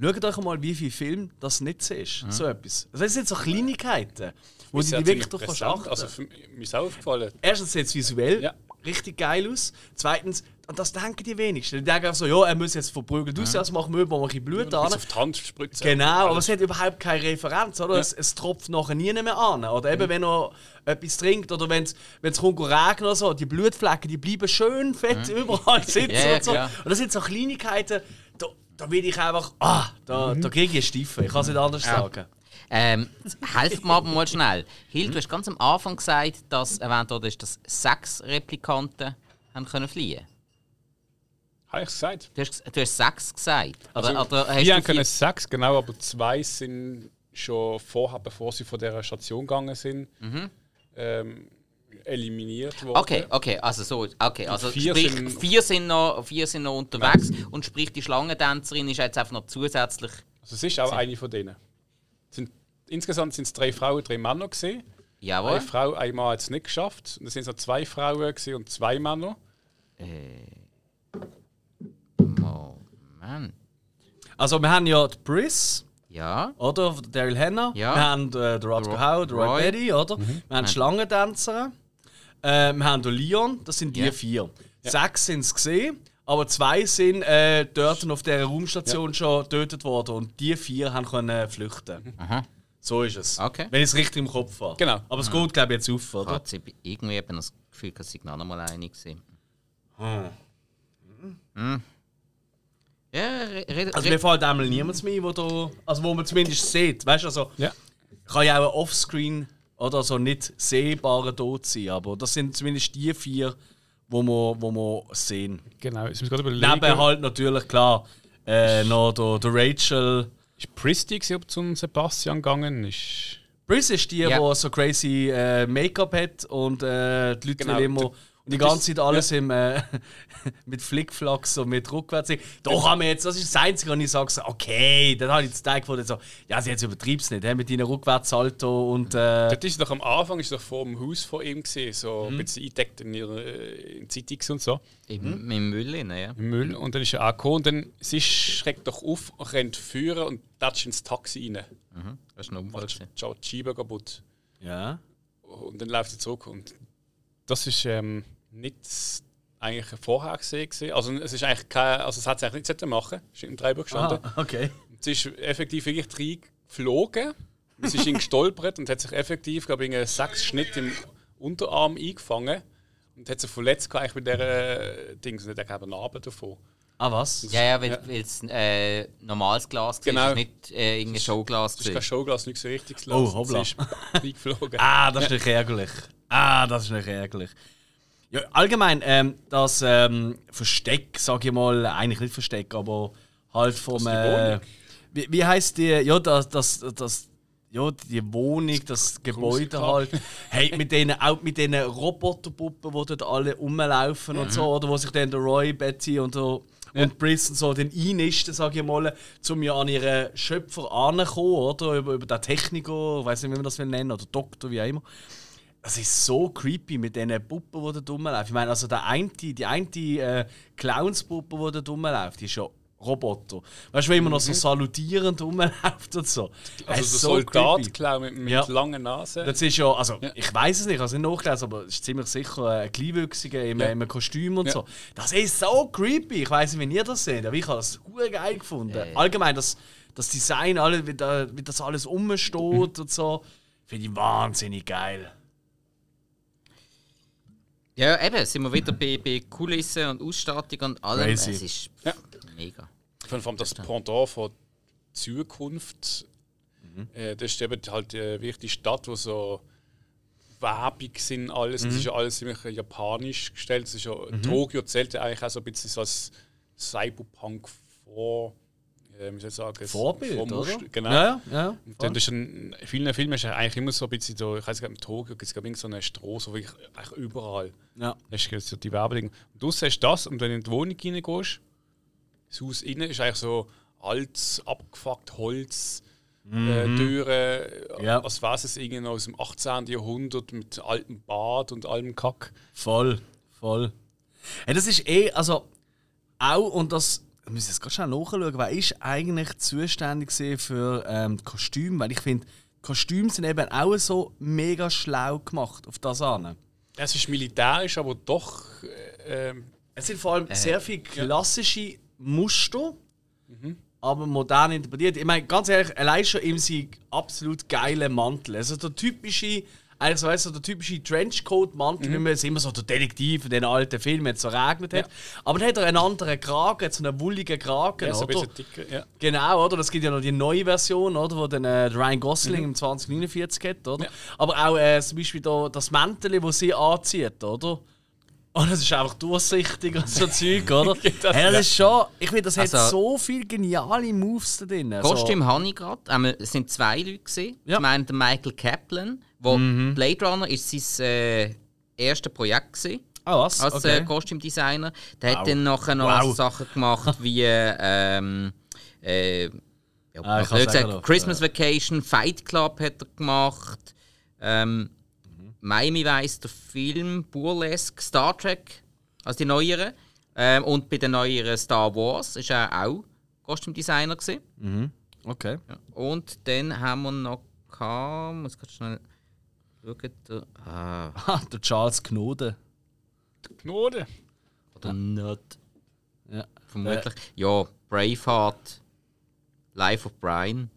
schaut euch mal, wie viel Film das nicht siehst. So etwas. Also Das sind so Kleinigkeiten, wo du ja die wirklich präsent. achten Also für mich mir ist aufgefallen. Erstens sieht es visuell Ja. richtig geil aus. Zweitens, und das denken die wenigsten. Die denken einfach so, ja, er muss jetzt verprügelt aussehen, also machen wir wo wir ein bisschen Blut an. Bis auf die Hand spritzen. Genau, aber es hat überhaupt keine Referenz, oder? Es, es tropft nachher nie mehr an. Oder eben, wenn er etwas trinkt oder wenn es kommt regnen oder so, die Blutflecken, die bleiben schön fett überall sitzen Ja, ja, und so. klar. Und das sind so Kleinigkeiten, da, da will ich einfach, ah, da, da kriege ich Stiefel. Ich kann es nicht anders sagen. Ähm, helft mir aber mal schnell. Hill, du hast ganz am Anfang gesagt, dass erwähnt wurde, dass sechs Replikanten haben können fliehen. Habe ich es gesagt? Du hast, du hast sechs gesagt. Also, oder, oder hast wir haben können sechs, genau, aber zwei sind schon vorher, bevor sie von dieser Station gegangen sind, ähm, eliminiert worden. Okay, okay, also so, okay, also vier sprich, sind- vier sind noch, vier sind noch unterwegs und sprich die Schlangendänzerin ist jetzt einfach noch zusätzlich. Also es ist auch eine von denen. Insgesamt sind es drei Frauen, drei Männer gesehen. Jawohl. Eine Frau, ein Mann hat es nicht geschafft. Und es sind noch zwei Frauen und zwei Männer. Moment. Also, wir haben ja die Briss. Ja. oder? Daryl Hannah. Ja. Wir haben äh, den Rutger Ro- Hauer, den Roy Roy. Betty, oder? Wir haben die Schlangendänzer. Äh, wir haben den Leon, das sind die Ja. vier. Sechs sind es gesehen, aber zwei sind äh, dort auf dieser Raumstation schon getötet worden und die vier haben können flüchten. So ist es. Okay. Wenn ich es richtig im Kopf habe. Genau. Aber es geht, glaube ich, jetzt auf, oder? Hat sie irgendwie eben das Gefühl, dass sie noch mal einig sind. Hm. Ja, re- red, Also mir fällt einmal niemand mehr, wo da, also wo man zumindest sieht, weißt du, also Ja. kann ja auch ein Offscreen oder so nicht sehbarer Tod sein, aber das sind zumindest die vier, wo wir, wo wir sehen. Genau, jetzt muss ich gerade überlegen. Neben halt natürlich klar äh, noch der, der Rachel. Ist Pristy gewesen, ob zum Sebastian gegangen ist? Briss ist die, Ja. die so crazy äh, Make-up hat und äh, die Leute Genau. immer und die ganze Zeit alles im, äh, mit Flickflacks und mit rückwärts. Da haben wir jetzt, das ist das Einzige, was ich sage, so, okay, dann habe ich jetzt gedacht, gefunden, so, ja, sie jetzt übertrieben es nicht, hä, mit deinen Rückwärtssalto und äh, Dort ist doch am Anfang ist doch vor dem Haus von ihm gesehen, so Mhm. ein bisschen eingedeckt in ihrer äh, in Zeitungs und so, im, im Müll rein, ja. im Müll. Und dann ist er auch gekommen und dann sie schreckt doch auf, rennt führen und tatscht ins Taxi rein. Das ist ein Unfall. Schaut die Scheibe kaputt. ja. Und dann läuft sie zurück. Und das ist ähm, nicht eigentlich vorher gesehen. Also es ist eigentlich kein, also es hat sie eigentlich nicht sollen machen. Es ist im Drehbuch gestanden. Ah, okay. Sie ist effektiv wirklich reingeflogen. Sie ist ihn gestolpert und hat sich effektiv, glaube ich, einen sechs Schnitt im Unterarm eingefangen. Und hat sich verletzt eigentlich mit dieser äh, Dings. Und hat auch eine Narbe davon. Ah, was? Ja, ja, weil es äh, normales Glas war, Genau. ist nicht äh, irgendein Showglas. Das ist kein. Showglas, nicht so richtig zu Oh, lassen. hoppla. Sie ist reingeflogen. Ah, das ist nicht ärgerlich. Ah, das ist nicht ärgerlich. Ja, allgemein, ähm, das ähm, Versteck, sag ich mal, eigentlich nicht Versteck, aber halt vom. Äh, wie, wie heißt die? Ja, das, das, das, ja, die Wohnung, das Gebäude halt. Hey, mit denen, auch mit diesen Roboterpuppen, die dort alle rumlaufen und so, oder wo sich dann der Roy, Betty und der. Und Briss und so den einnisten, sag ich mal, um ja an ihren Schöpfer anzukommen, oder? Über, über den Techniker, ich weiß nicht, wie man das will nennen, oder Doktor, wie auch immer. Das ist so creepy mit diesen Puppen, die da rumlaufen. Ich meine, also der eine, die eine äh, Clownspuppe, die da rumläuft, die ist ja Roboter. Weißt du, wenn man noch so salutierend rumläuft und so. Das Mhm. Also der so Soldat creepy. klar mit, mit Ja. langen Nase. Das ist ja, also Ja. ich weiß es nicht, ich habe es nicht nachgelesen, aber es ist ziemlich sicher ein Kleinwüchsiger im, Ja. im Kostüm und Ja. so. Das ist so creepy. Ich weiß nicht, wie ihr das seht, aber ich habe das hure geil gefunden. Allgemein, das, das Design, alle, wie, da, wie das alles rumsteht und so, finde ich wahnsinnig geil. Ja, eben, sind wir wieder bei, bei Kulissen und Ausstattung und allem. Crazy. Es ist Ja. mega. Vor allem das Pendant von Zukunft. Äh, das ist eben halt äh, wirklich die Stadt, wo so Werbung sind alles. Es ist ja alles ziemlich japanisch gestellt. Es ist ja, Tokio zählt ja eigentlich auch so ein bisschen so als Cyberpunk vor. Äh, wie soll ich sagen? Vorbild, oder? Genau. Ja, ja. Und dann ist in vielen Filmen ist eigentlich immer so ein bisschen so, ich weiß nicht, in Tokio gibt es glaube ich so eine Straße, wirklich eigentlich überall. ja. Das ist so die Werbedinge. Und du siehst das und wenn du in die Wohnung reingehst, das Haus innen ist eigentlich so altes, abgefuckt Holz, äh, Türen, Ja. als wäre es irgendwie aus dem 18. Jahrhundert mit altem Bad und allem Kack. Voll, voll. Ja, das ist eh, also auch, und das, ich muss jetzt gerade schnell nachschauen, wer ist eigentlich zuständig für ähm, Kostüme? Weil ich finde, Kostüme sind eben auch so mega schlau gemacht auf das an. Es ist militärisch, aber doch. Äh, Es sind vor allem sehr viele klassische Muster, aber modern interpretiert. Ich meine, ganz ehrlich, allein schon im sie absolut geile Mantel. Also der typische, eigentlich so, weißt du, der typische Trenchcoat-Mantel, wie man es immer so der Detektiv in den alten Filmen jetzt so regnet hat. Aber dann hat er einen anderen Kragen, so einen wolligen Kragen, ja, so ein oder? bisschen dicker. Ja. Genau, oder? Es gibt ja noch die neue Version, oder? Wo dann äh, Ryan Gosling im 2049 hat, oder? Ja. Aber auch äh, zum Beispiel da, das Mäntel, das sie anzieht, oder? Und es ist einfach durchsichtig und so Zeug, oder? Das- hey, das ist schon. Ich finde, das hat Also- so viele geniale Moves da drin. Kostüm habe ich gerade. Ähm, Es sind zwei Leute. Gewesen. Ja. Zum einen der Michael Kaplan, wo Blade Runner ist sein äh, erstes Projekt gewesen. Ah, was? als okay. äh, Kostümdesigner. Der Wow. hat dann nachher noch Wow. Sachen gemacht wie ähm, äh, ja, Ah, ich ich kann sagen, Christmas Vacation, Fight Club hat er gemacht. Ähm, Miami Vice, der Film, Burlesque, Star Trek, also die neueren. Ähm, und bei den neueren Star Wars ist er auch Kostümdesigner gewesen. okay. Ja. Und dann haben wir noch gehabt, muss gerade schnell schauen, der, ah, Ah, der Charles Knode. Gnade. oder nicht. Ja. Vermutlich. Ja, Braveheart, Life of Brian.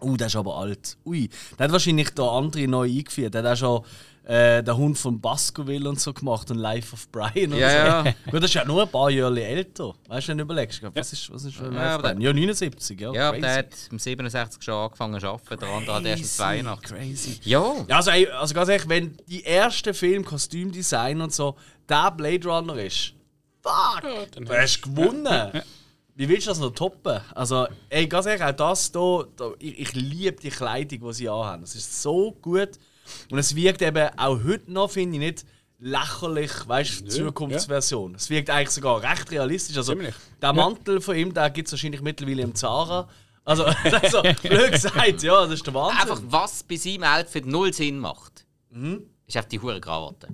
Uh, der ist aber alt. Ui, der hat wahrscheinlich der andere neu eingeführt. Der hat auch schon äh, den Hund von Baskerville und so gemacht und Life of Brian und Ja, so. ja. Gut, das ist ja nur ein paar Jahre älter. Weißt du, wenn du überlegst, was ist, was ist Ja, Life of Brian? Ja, 79, ja. Ja, crazy. der hat im 67 schon angefangen zu arbeiten, der andere hat erst im Crazy, 82. Crazy. Ja, Ja, also, also ganz ehrlich, wenn die erste Film, Kostümdesign und so, der Blade Runner ist, fuck, dann du hast gewonnen. Wie willst du das noch toppen? Also, ey, ganz ehrlich, auch das hier, da, ich, ich liebe die Kleidung, die sie anhaben. Es ist so gut. Und es wirkt eben auch heute noch, finde ich, nicht lächerlich, weißt du, Zukunftsversion. Es wirkt eigentlich sogar recht realistisch. Also, Ziemlich. der Mantel von ihm, der gibt es wahrscheinlich mittlerweile im Zara. Also, also blöd gesagt, ja, das ist der Wahnsinn. einfach was bei seinem Outfit null Sinn macht, Mhm. ist einfach die hure Krawatte.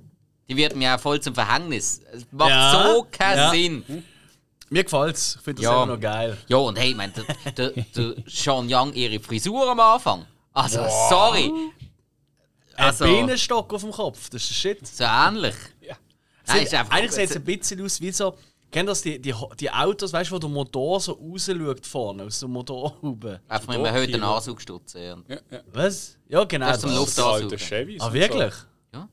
Die wird mir auch voll zum Verhängnis. Es macht Ja, so keinen ja. Sinn. Mir gefällt's. Ich finde das Ja. immer noch geil. Ja, und hey, ich mein, der, der, der Sean Young, ihre Frisur am Anfang. Also, sorry. Also, ein Bienenstock auf dem Kopf, das ist Shit. so ähnlich. Ja. Nein, ist einfach, Eigentlich sieht es ein bisschen aus wie so. Kennt das die, die, die Autos, weißt du, wo der Motor so rausschaut vorne, aus dem Motorhaube? einfach mit einem erhöhten Ansaugstutzen. Ja. Ja, ja. Was? Ja, genau. Das ist zum das. Luft- Das alte Anzug. Chevys. Ah, wirklich? Ja.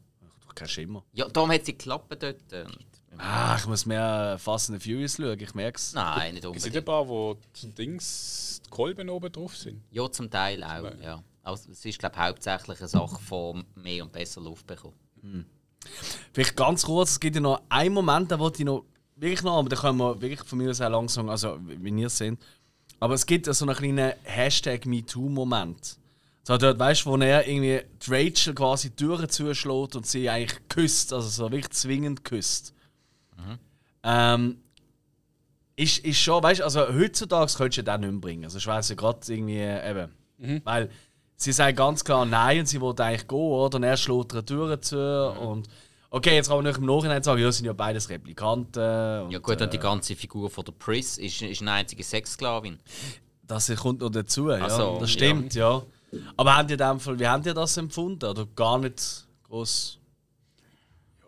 Doch kein Schimmer. ja, darum hat sie Klappe dort. Und- Ah, ich muss mehr Fast and Furious schauen, ich merk's. Nein, nicht So. Es sind unbedingt. ein paar, wo die Dings, die Kolben oben drauf sind. Ja, zum Teil auch. Ja. Also, es ist, glaube ich, hauptsächlich eine Sache von mehr und besser Luft bekommen. Vielleicht ganz kurz, es gibt ja noch einen Moment, da wollte ich noch wirklich noch, aber da können wir wirklich von mir aus auch langsam, also wie ihr es seht. Aber es gibt so einen kleinen Hashtag MeToo-Moment. So dort, weißt du, wo er irgendwie die Rachel quasi die Türen zuschlägt und sie eigentlich küsst, also so wirklich zwingend küsst. Ähm, ist, ist schon, weißt du, also heutzutage könntest du den nicht mehr bringen. Also ich weiss ja gerade irgendwie äh, eben. Weil sie sagt ganz klar nein und sie wollte eigentlich gehen, oder? Und er schlägt ihr die Türen zu und okay, jetzt kann man nicht im Nachhinein sagen, ja, sind ja beides Replikanten. Und, Ja, gut, und die äh, ganze Figur von der Pris ist, ist eine einzige Sexsklavin. Das kommt noch dazu, ja. so, das stimmt, ja. Aber habt ihr in dem Fall, wie habt ihr das empfunden? Oder gar nicht groß?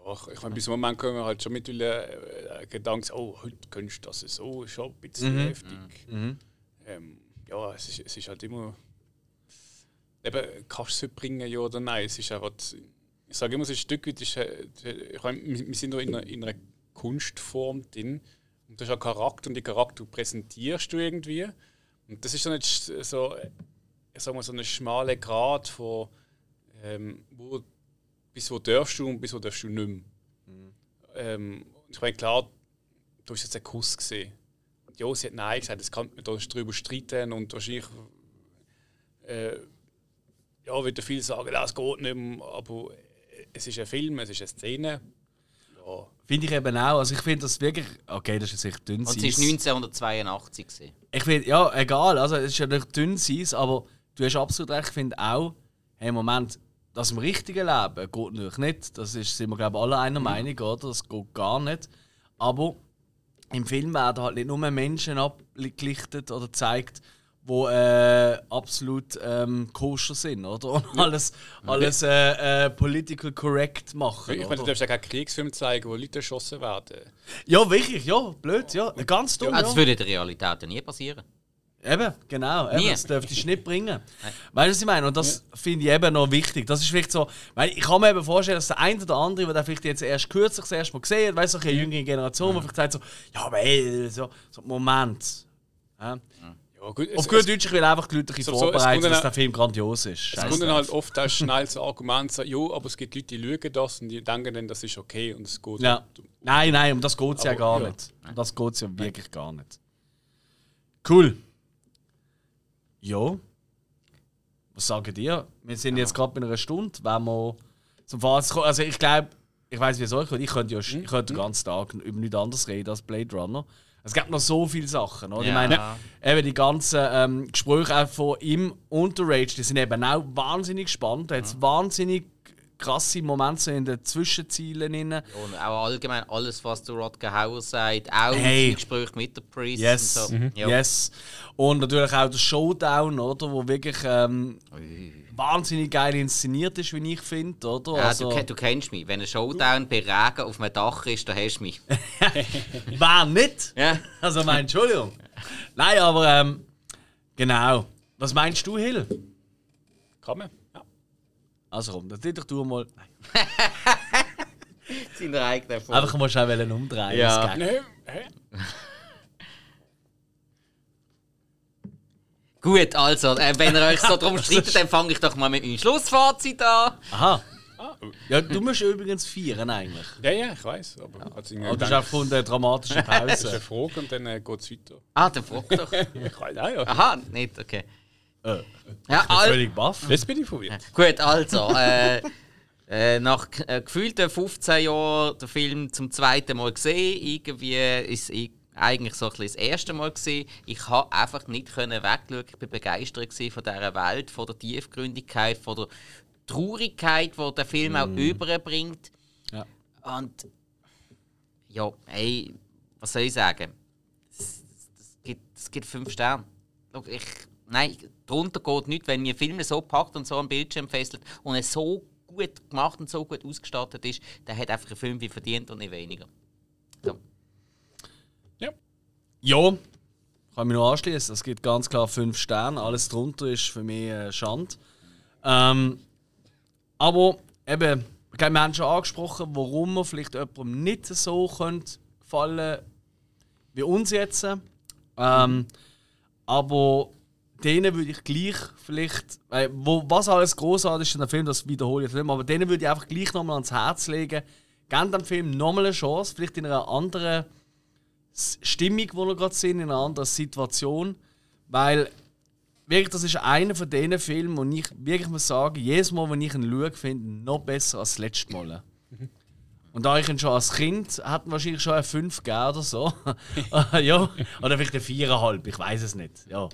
Ja, ich, ich meine, bis zum Moment kommen wir halt schon mit dem äh, Gedanken, oh, heute könntest du das so, ist schon ein bisschen heftig. Ähm, ja, es ist, es ist halt immer. Eben, kannst du es bringen, ja oder nein? Es ist einfach. Ich sage immer, es ist ein Stück weit. Ist, ich meine, wir sind noch in einer, in einer Kunstform drin. Und du hast einen Charakter und die Charakter präsentierst du irgendwie. Und das ist dann jetzt so, ich sag mal, so ein schmaler Grad von, ähm, wo bis wo darfst du und bis wo darfst du nicht mehr. Ähm, und ich meine, klar, du hast jetzt einen Kuss gesehen. Und ja, sie hat Nein gesagt, das kann man da drüber streiten und wahrscheinlich äh, ja, wird viel sagen, das geht nicht mehr, aber es ist ein Film, es ist eine Szene. Ja, Finde ich eben auch. Also ich finde das wirklich. Okay, das ist jetzt echt dünn. Und sie ist 1982 gewesen. Ich finde, ja, egal, also es ist ja nicht dünn sein, aber du hast absolut recht, ich finde auch, hey, Moment, das im richtigen Leben geht natürlich nicht. Das ist, sind wir, glaube ich, alle einer Meinung, oder? Das geht gar nicht. Aber im Film werden halt nicht nur Menschen abgelichtet oder gezeigt, die äh, absolut ähm, koscher sind, oder? Und alles, alles äh, äh, political correct machen. ich meine, du darfst ja keinen Kriegsfilm zeigen, wo Leute erschossen werden. Ja, wirklich, ja, blöd, ja. Ganz dumm. Also, ja. das würde in der Realität ja nie passieren. Eben, genau. Eben, Nie. das dürftest du nicht bringen. Weißt du, was ich meine? Und das finde ich eben noch wichtig. Das ist vielleicht so, weil ich kann mir eben vorstellen, dass der eine oder andere, der vielleicht jetzt erst kürzlich das erste Mal gesehen hat, weißt du, so eine jüngere Generation, die vielleicht sagt so, ja, aber ey, so, so Moment. Ja. Ja, gut, Auf gut Deutsch, ich will einfach die Leute ein bisschen So- so, vorbereiten, kommt dass der Film grandios ist. es kommt dann halt oft auch schnell das Argument, so, ja, aber es gibt Leute, die lügen das und die denken dann, das ist okay und es geht. Ja. Nein, nein, um das geht es ja gar ja. nicht. Um das geht es ja wirklich gar nicht. Cool. Ja. Was sagen ihr? Wir sind jetzt gerade bei einer Stunde, wenn wir zum Fazit kommen. Also ich glaube, ich weiß wie es euch geht, ich könnte ja ich könnte den ganzen Tag über nichts anderes reden als Blade Runner. Es gibt noch so viele Sachen. Oder? Ich Ja. meine, eben die ganzen ähm, Gespräche auch von ihm und der Rage, die sind eben auch wahnsinnig spannend. Da hat es wahnsinnig krasse Momente so in den Zwischenzielen. Drin. Und auch allgemein alles, was der Rodger Hauer sagt, auch Hey. im Gespräch mit der Priest Yes. und so. Ja. Yes. Und natürlich auch der Showdown, oder? Wo wirklich ähm, wahnsinnig geil inszeniert ist, wie ich finde, oder? Ja, also, du, du kennst mich. Wenn ein Showdown bei Regen auf einem Dach ist, dann hast du mich. wer nicht? Ja. Also, meine Entschuldigung. Nein, aber ähm, genau. Was meinst du, Hill? Kann man? Also komm, das doch du mal. Nein. Seine eigene Form. Einfach mal schnell umdrehen. Ja. Nein? Gut, also, äh, wenn ihr euch so drum streitet, dann fange ich doch mal mit meinem Schlussfazit an. Aha. Ah, Ja, du musst übrigens feiern eigentlich. ja, ja, ich weiß. Aber ja. hat Aber du hast auch von der dramatischen Das ist eine Pause. Frage und dann äh, geht es weiter. Ah, dann frag doch. Ich weiß auch, ja. Aha, nicht, okay. Äh, Ja, völlig baff. Jetzt bin ich verwirrt. gut, also, äh, äh, nach äh, gefühlten 15 Jahren den Film zum zweiten Mal gesehen, irgendwie ist es eigentlich so ein bisschen das erste Mal gesehen. Ich habe einfach nicht können wegschauen. Ich bin begeistert von dieser Welt, von der Tiefgründigkeit, von der Traurigkeit, die der Film auch überbringt. Ja. Und ja, hey, was soll ich sagen? Es, es, gibt, es gibt fünf Sterne. Ich, nein, darunter geht nichts, wenn mir Film so packt und so am Bildschirm fesselt und es so gut gemacht und so gut ausgestattet ist, dann hat einfach ein Film wie verdient und nicht weniger. So. Ja. Ja, kann mich nur anschließen. Es gibt ganz klar fünf Sterne. Alles drunter ist für mich äh, Schande. Ähm, aber eben, ich glaube, wir haben schon angesprochen, warum man vielleicht jemandem nicht so könnte gefallen wie uns jetzt. Ähm, aber denen würde ich gleich vielleicht, weil, wo, was alles großartig ist in dem Film, das wiederhole ich nicht aber denen würde ich einfach gleich nochmal ans Herz legen, gebt dem Film nochmal eine Chance, vielleicht in einer anderen Stimmung, wo wir gerade sind, in einer anderen Situation. Weil wirklich, das ist einer von diesen Filmen, wo ich wirklich muss sagen, jedes Mal, wenn ich ihn schaue, finde ich ihn noch besser als das letzte Mal. Und da ich ihn schon als Kind hatten wahrscheinlich schon eine 5 gegeben oder so. ja. Oder vielleicht eine 4,5, ich weiß es nicht. Ja.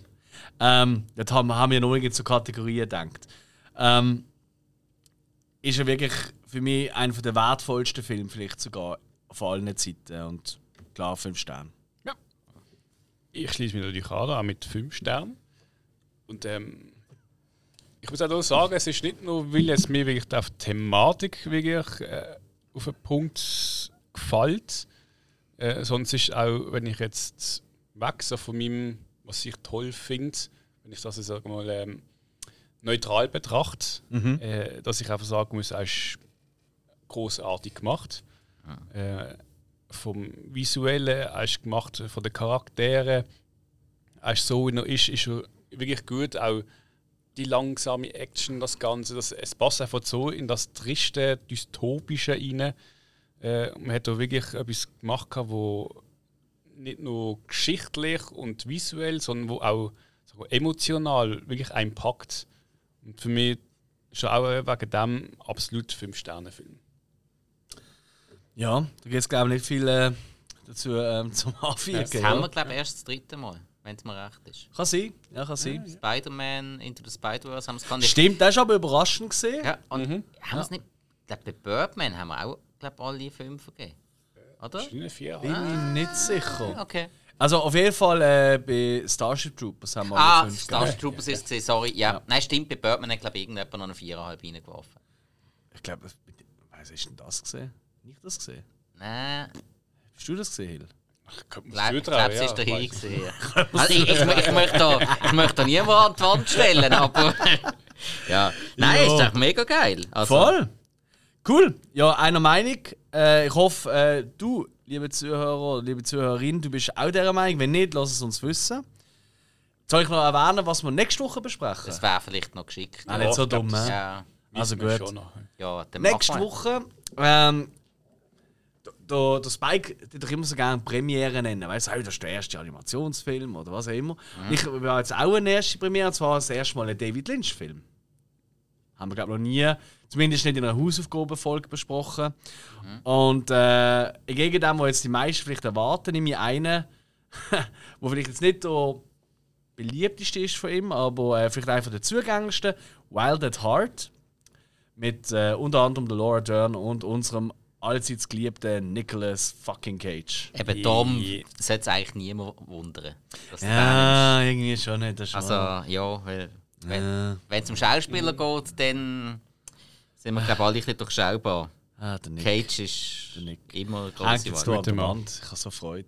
Ähm, das haben, haben wir nicht zu Kategorien gedacht. Ähm, ist er wirklich für mich einer der wertvollsten Filme, vielleicht sogar auf allen Zeiten. Und klar, 5 Sterne. Ich schließe mich natürlich an, auch mit 5 Sternen. Und ähm, ich muss auch sagen, es ist nicht nur, weil es mir wirklich auf die Thematik wirklich äh, auf einen Punkt gefällt, äh, sondern es ist auch, wenn ich jetzt wechsle von meinem, was ich toll finde, wenn ich das sage mal ähm, neutral betrachte, äh, dass ich einfach sagen muss, er ist großartig gemacht. Äh, vom Visuellen, er ist gemacht von den Charakteren, er ist so, wie er ist, ist er wirklich gut. Auch die langsame Action, das Ganze. Das, es passt einfach so in das triste, dystopische rein. Äh, man hat da wirklich etwas gemacht, wo nicht nur geschichtlich und visuell, sondern wo auch so emotional wirklich einen packt. Und für mich ist er auch wegen dem absolut 5-Sterne-Film. Ja, da gibt es glaube ich nicht viel äh, dazu ähm, zum Das Anfügen. haben wir, Ja. glaube ich, erst das dritte Mal, wenn es mir recht ist. Kann sein, ja, kann sein. Spider-Man Into the Spider-Verse haben wir es. Stimmt, das ist aber überraschend gesehen. Ja, und haben wir es nicht. Ich glaube, bei Birdman haben wir auch glaub, alle fünf vergeben. Oder? Schöne vier. Bin ich nicht sicher. Okay. Also auf jeden Fall äh, bei Starship Troopers haben wir Ah, fünf Starship Troopers ist gesehen, sorry. Ja. Nein, stimmt, bei Birdman hat, glaube ich, irgendjemand noch eine viereinhalb reingeworfen. Ich glaube, was ist denn das gesehen? Nicht das gesehen? Nein, Hast du das gesehen, Hill? Ich glaube, es ist der ja, weiss. gesehen. Also ich, ich, ich, möchte da, ich möchte da niemanden an die Wand stellen, aber. ja. Nein, Ja. ist doch mega geil. Also, Voll! Cool! Ja, einer Meinung. Äh, ich hoffe, äh, du, liebe Zuhörer, liebe Zuhörerin, du bist auch dieser Meinung. Wenn nicht, lass es uns wissen. Soll ich noch erwähnen, was wir nächste Woche besprechen? Das wäre vielleicht noch geschickt. Ah, nicht so ich dumm, das-? Ja, Also gut. schon noch. ja dann Nächste. Woche. Ähm, der, der Spike der doch immer so gerne Premiere nennen. Weißt du, das ist der erste Animationsfilm oder was auch immer. Ich habe jetzt auch eine erste Premiere, und zwar das erste Mal ein David Lynch-Film. Haben wir, glaube ich, noch nie, zumindest nicht in einer Hausaufgabenfolge besprochen. Und äh, entgegen dem, was jetzt die meisten vielleicht erwarten, nehme ich einen, wo vielleicht jetzt nicht der beliebteste ist von ihm, aber äh, vielleicht einfach der zugänglichste: Wild at Heart. Mit äh, unter anderem der Laura Dern und unserem allseits geliebten Nicolas fucking Cage. Eben darum Yeah. sollte es eigentlich niemand wundern. Der Ja, irgendwie schon nicht. Also, ja, weil, wenn Äh, es um Schauspieler geht, dann sind wir, glaube ich, alle ein bisschen durchschaubar. ah, der Nick. Cage ist Der Nick. immer eine Hängt der Mann. Wand. Ich habe so Freude.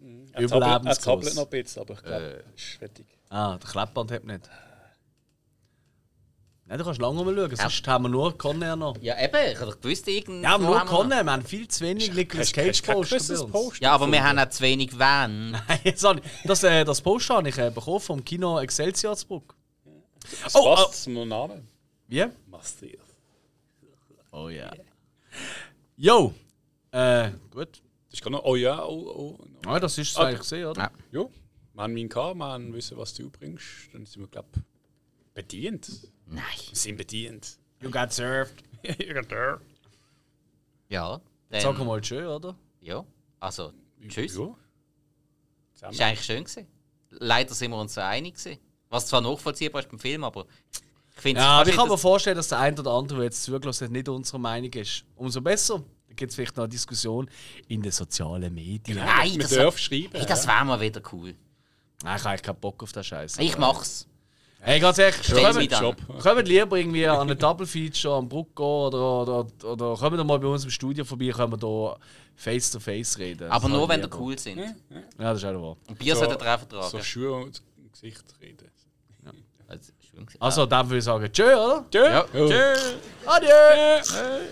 Er zappelt- er zappelt Überlebensgroß. noch ein bisschen, aber ich glaube, ist fertig. Ah, der Kleppband hat nicht. Nein, du kannst lange mal schauen, sonst haben wir nur Conner noch. Ja, eben, ich habe doch gewusst, irgendwo Ja, aber nur Conner, wir haben viel zu wenig Nicolas Cage Poster Ja, aber wir haben auch zu wenig Van. Nein, sorry. Das, äh, das Poster habe ich äh, bekommen vom Kino Excelsior Zurück. Das Oh, passt zum Namen. Wie? Mastiff. Oh ja. Yo! Äh, gut. Das ist noch. Oh ja, oh, oh. Ah, das ist es Okay. eigentlich gesehen, oder? Ja. Ja, wir haben meinen gehabt, wir haben wissen, was du bringst. Dann sind wir, glaube ich, bedient. Nein. Wir sind bedient. You got served. Irgendwer. Ja. Dann, Sag mal schön, oder? Ja. Also, tschüss. Ja. Ist Zusammen. eigentlich schön gewesen. Leider sind wir uns so einig gewesen. Was zwar nachvollziehbar ist beim Film, aber ich finde Ja, aber ich kann mir vorstellen, dass der ein oder andere, der jetzt zugelassen hat, nicht unserer Meinung ist. Umso besser. Da gibt es vielleicht noch eine Diskussion in den sozialen Medien. Nein, Wir das, dürfen schreiben. hey, das wäre mal wieder cool. Nein, ich habe eigentlich keinen Bock auf den Scheiß. Ich mach's. Hey, ganz ehrlich, kommt. Job. kommt lieber irgendwie an ein Double Feature am Bruck gehen oder, oder, oder kommt mal bei uns im Studio vorbei, können wir hier face to face reden. Aber Das nur, wenn lieber. cool sind. Ja, das ist auch wahr. Und Bier So- solltet ihr auch vertragen. So Schuhe und Gesicht reden. Also, also ja. würde ich sagen, tschö, oder? Tschö. Ja. Tschö. tschö. Adieu. Hey.